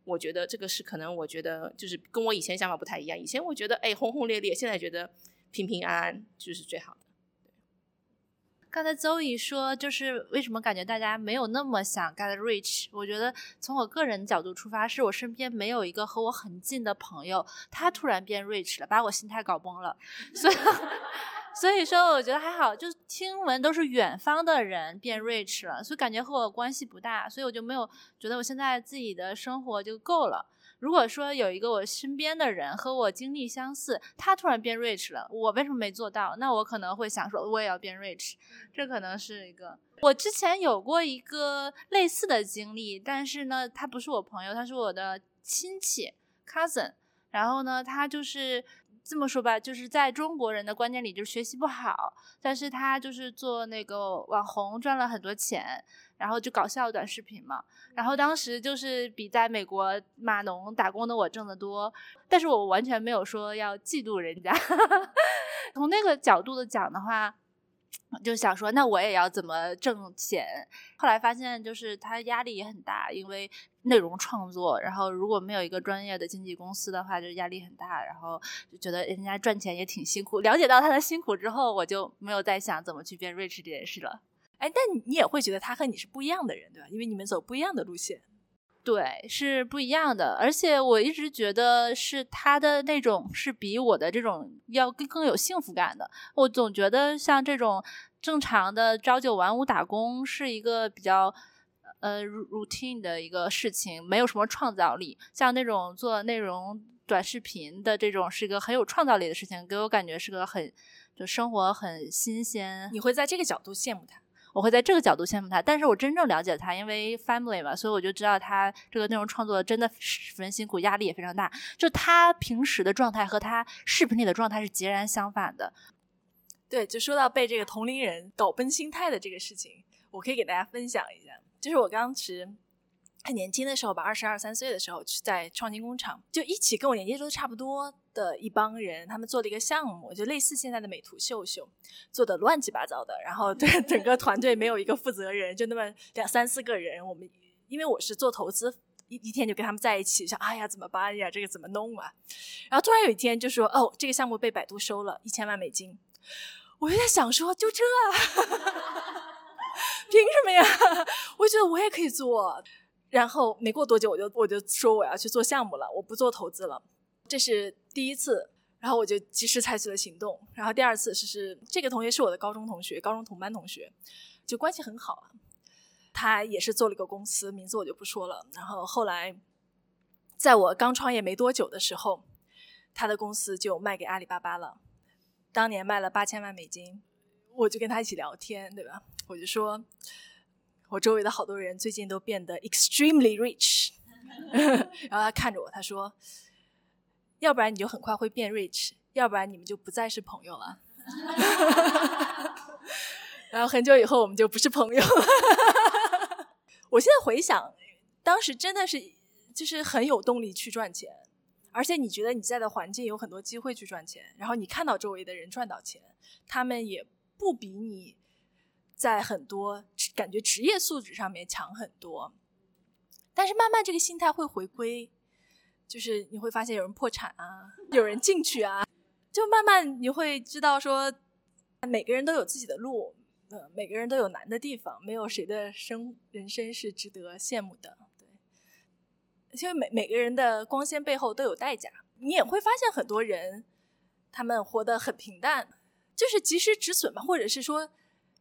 我觉得这个是可能，我觉得就是跟我以前想法不太一样。以前我觉得哎轰轰烈烈，现在觉得平平安安就是最好的。刚才邹姨说，就是为什么感觉大家没有那么想 get rich？我觉得从我个人角度出发，是我身边没有一个和我很近的朋友，他突然变 rich 了，把我心态搞崩了。所以，所以说我觉得还好，就是听闻都是远方的人变 rich 了，所以感觉和我关系不大，所以我就没有觉得我现在自己的生活就够了。如果说有一个我身边的人和我经历相似，他突然变 rich 了，我为什么没做到？那我可能会想说，我也要变 rich，这可能是一个。我之前有过一个类似的经历，但是呢，他不是我朋友，他是我的亲戚 cousin，然后呢，他就是这么说吧，就是在中国人的观念里，就是学习不好，但是他就是做那个网红，赚了很多钱。然后就搞笑短视频嘛，然后当时就是比在美国码农打工的我挣得多，但是我完全没有说要嫉妒人家。从那个角度的讲的话，就想说那我也要怎么挣钱。后来发现就是他压力也很大，因为内容创作，然后如果没有一个专业的经纪公司的话，就压力很大，然后就觉得人家赚钱也挺辛苦。了解到他的辛苦之后，我就没有再想怎么去变 rich 这件事了。哎，但你也会觉得他和你是不一样的人，对吧？因为你们走不一样的路线，对，是不一样的。而且我一直觉得是他的那种是比我的这种要更更有幸福感的。我总觉得像这种正常的朝九晚五打工是一个比较呃 routine 的一个事情，没有什么创造力。像那种做内容短视频的这种是一个很有创造力的事情，给我感觉是个很就生活很新鲜。你会在这个角度羡慕他？我会在这个角度羡慕他，但是我真正了解他，因为 family 嘛，所以我就知道他这个内容创作真的十分辛苦，压力也非常大。就他平时的状态和他视频里的状态是截然相反的。对，就说到被这个同龄人搞崩心态的这个事情，我可以给大家分享一下，就是我当时很年轻的时候吧，二十二三岁的时候，在创新工厂，就一起跟我年纪都差不多的一帮人，他们做了一个项目，就类似现在的美图秀秀，做的乱七八糟的。然后 对整个团队没有一个负责人，就那么两三四个人。我们因为我是做投资，一一天就跟他们在一起，想哎呀怎么办呀，这个怎么弄啊？然后突然有一天就说哦，这个项目被百度收了一千万美金。我就在想说，就这，凭什么呀？我觉得我也可以做。然后没过多久，我就我就说我要去做项目了，我不做投资了。这是第一次，然后我就及时采取了行动。然后第二次是是这个同学是我的高中同学，高中同班同学，就关系很好。他也是做了一个公司，名字我就不说了。然后后来，在我刚创业没多久的时候，他的公司就卖给阿里巴巴了。当年卖了八千万美金，我就跟他一起聊天，对吧？我就说，我周围的好多人最近都变得 extremely rich，然后他看着我，他说，要不然你就很快会变 rich，要不然你们就不再是朋友了。然后很久以后我们就不是朋友了。我现在回想，当时真的是就是很有动力去赚钱。而且你觉得你在的环境有很多机会去赚钱，然后你看到周围的人赚到钱，他们也不比你在很多感觉职业素质上面强很多。但是慢慢这个心态会回归，就是你会发现有人破产啊，有人进去啊，就慢慢你会知道说，每个人都有自己的路，呃，每个人都有难的地方，没有谁的生人生是值得羡慕的。对因为每每个人的光鲜背后都有代价，你也会发现很多人，他们活得很平淡，就是及时止损嘛，或者是说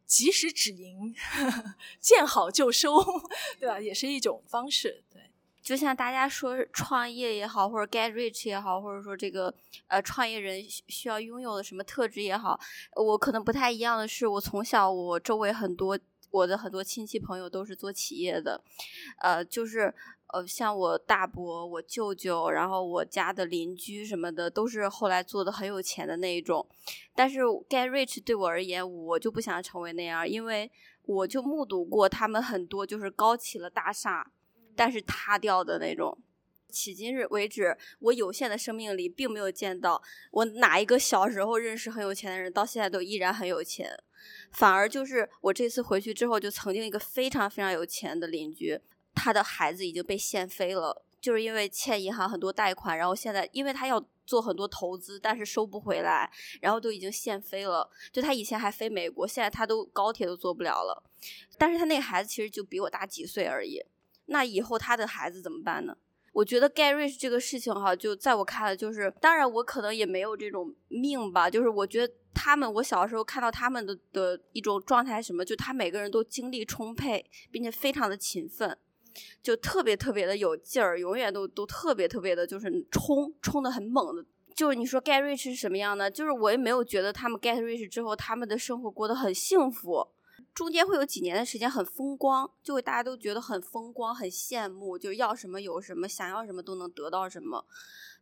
及时止盈，见好就收，对吧？也是一种方式。对，就像大家说创业也好，或者 get rich 也好，或者说这个呃创业人需要拥有的什么特质也好，我可能不太一样的是，我从小我周围很多。我的很多亲戚朋友都是做企业的，呃，就是呃，像我大伯、我舅舅，然后我家的邻居什么的，都是后来做的很有钱的那一种。但是 get rich 对我而言，我就不想成为那样，因为我就目睹过他们很多就是高起了大厦，但是塌掉的那种。迄今日为止，我有限的生命里，并没有见到我哪一个小时候认识很有钱的人，到现在都依然很有钱。反而就是我这次回去之后，就曾经一个非常非常有钱的邻居，他的孩子已经被限飞了，就是因为欠银行很多贷款，然后现在因为他要做很多投资，但是收不回来，然后都已经限飞了。就他以前还飞美国，现在他都高铁都坐不了了。但是他那个孩子其实就比我大几岁而已，那以后他的孩子怎么办呢？我觉得 get rich 这个事情哈，就在我看来，就是当然我可能也没有这种命吧，就是我觉得他们，我小时候看到他们的的一种状态什么，就他每个人都精力充沛，并且非常的勤奋，就特别特别的有劲儿，永远都都特别特别的，就是冲冲的很猛的。就是你说 get rich 是什么样呢？就是我也没有觉得他们 get rich 之后，他们的生活过得很幸福。中间会有几年的时间很风光，就会大家都觉得很风光、很羡慕，就是要什么有什么，想要什么都能得到什么。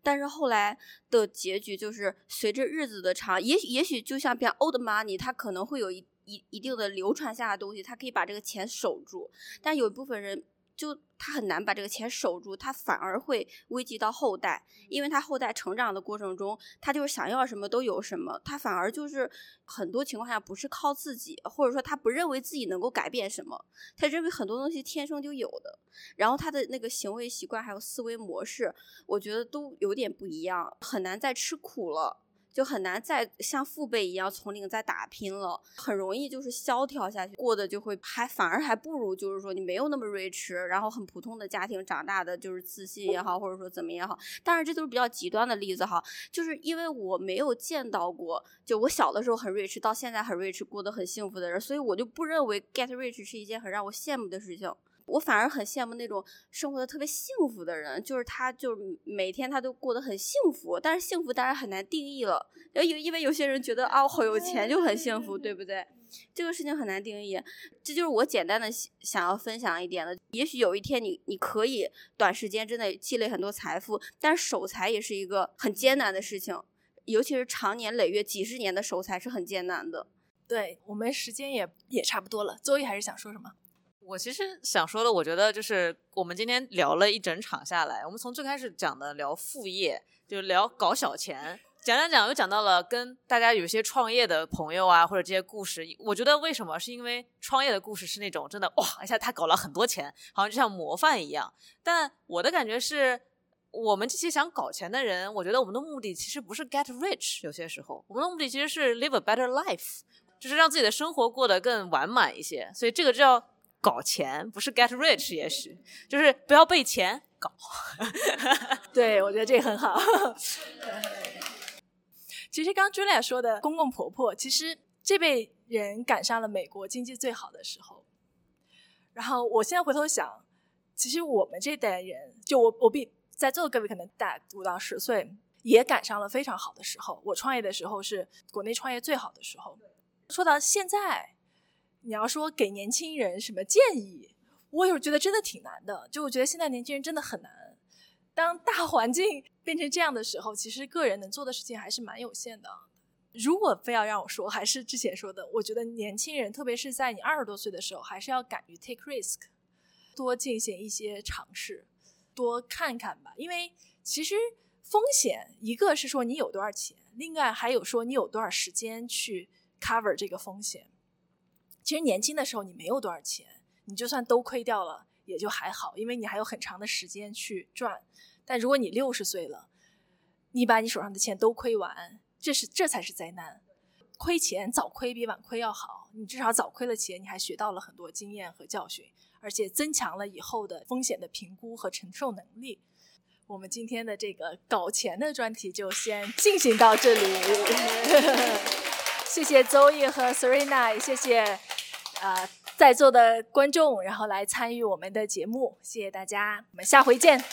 但是后来的结局就是，随着日子的长，也许也许就像比如 old money，它可能会有一一一定的流传下的东西，它可以把这个钱守住。但有一部分人。就他很难把这个钱守住，他反而会危及到后代，因为他后代成长的过程中，他就是想要什么都有什么，他反而就是很多情况下不是靠自己，或者说他不认为自己能够改变什么，他认为很多东西天生就有的，然后他的那个行为习惯还有思维模式，我觉得都有点不一样，很难再吃苦了。就很难再像父辈一样从零再打拼了，很容易就是萧条下去，过得就会还反而还不如就是说你没有那么 rich，然后很普通的家庭长大的，就是自信也好，或者说怎么也好。当然这都是比较极端的例子哈，就是因为我没有见到过，就我小的时候很 rich，到现在很 rich，过得很幸福的人，所以我就不认为 get rich 是一件很让我羡慕的事情。我反而很羡慕那种生活的特别幸福的人，就是他，就是每天他都过得很幸福。但是幸福当然很难定义了，有因为有些人觉得啊，我好有钱就很幸福，对不对？这个事情很难定义。这就是我简单的想要分享一点的。也许有一天你你可以短时间之内积累很多财富，但是守财也是一个很艰难的事情，尤其是长年累月几十年的守财是很艰难的。对我们时间也也差不多了，周一还是想说什么？我其实想说的，我觉得就是我们今天聊了一整场下来，我们从最开始讲的聊副业，就聊搞小钱，讲讲讲又讲到了跟大家有些创业的朋友啊，或者这些故事。我觉得为什么？是因为创业的故事是那种真的哇，一下他搞了很多钱，好像就像模范一样。但我的感觉是，我们这些想搞钱的人，我觉得我们的目的其实不是 get rich，有些时候我们的目的其实是 live a better life，就是让自己的生活过得更完满一些。所以这个叫。搞钱不是 get rich，也许就是不要被钱搞。对，我觉得这个很好。其实刚 Julia 说的公公婆婆，其实这辈人赶上了美国经济最好的时候。然后我现在回头想，其实我们这代人，就我我比在座的各位可能大五到十岁，也赶上了非常好的时候。我创业的时候是国内创业最好的时候。说到现在。你要说给年轻人什么建议，我有时候觉得真的挺难的。就我觉得现在年轻人真的很难。当大环境变成这样的时候，其实个人能做的事情还是蛮有限的。如果非要让我说，还是之前说的，我觉得年轻人，特别是在你二十多岁的时候，还是要敢于 take risk，多进行一些尝试，多看看吧。因为其实风险，一个是说你有多少钱，另外还有说你有多少时间去 cover 这个风险。其实年轻的时候你没有多少钱，你就算都亏掉了也就还好，因为你还有很长的时间去赚。但如果你六十岁了，你把你手上的钱都亏完，这是这才是灾难。亏钱早亏比晚亏要好，你至少早亏了钱，你还学到了很多经验和教训，而且增强了以后的风险的评估和承受能力。我们今天的这个搞钱的专题就先进行到这里。谢谢周易和 Serena，谢谢。呃，在座的观众，然后来参与我们的节目，谢谢大家，我们下回见。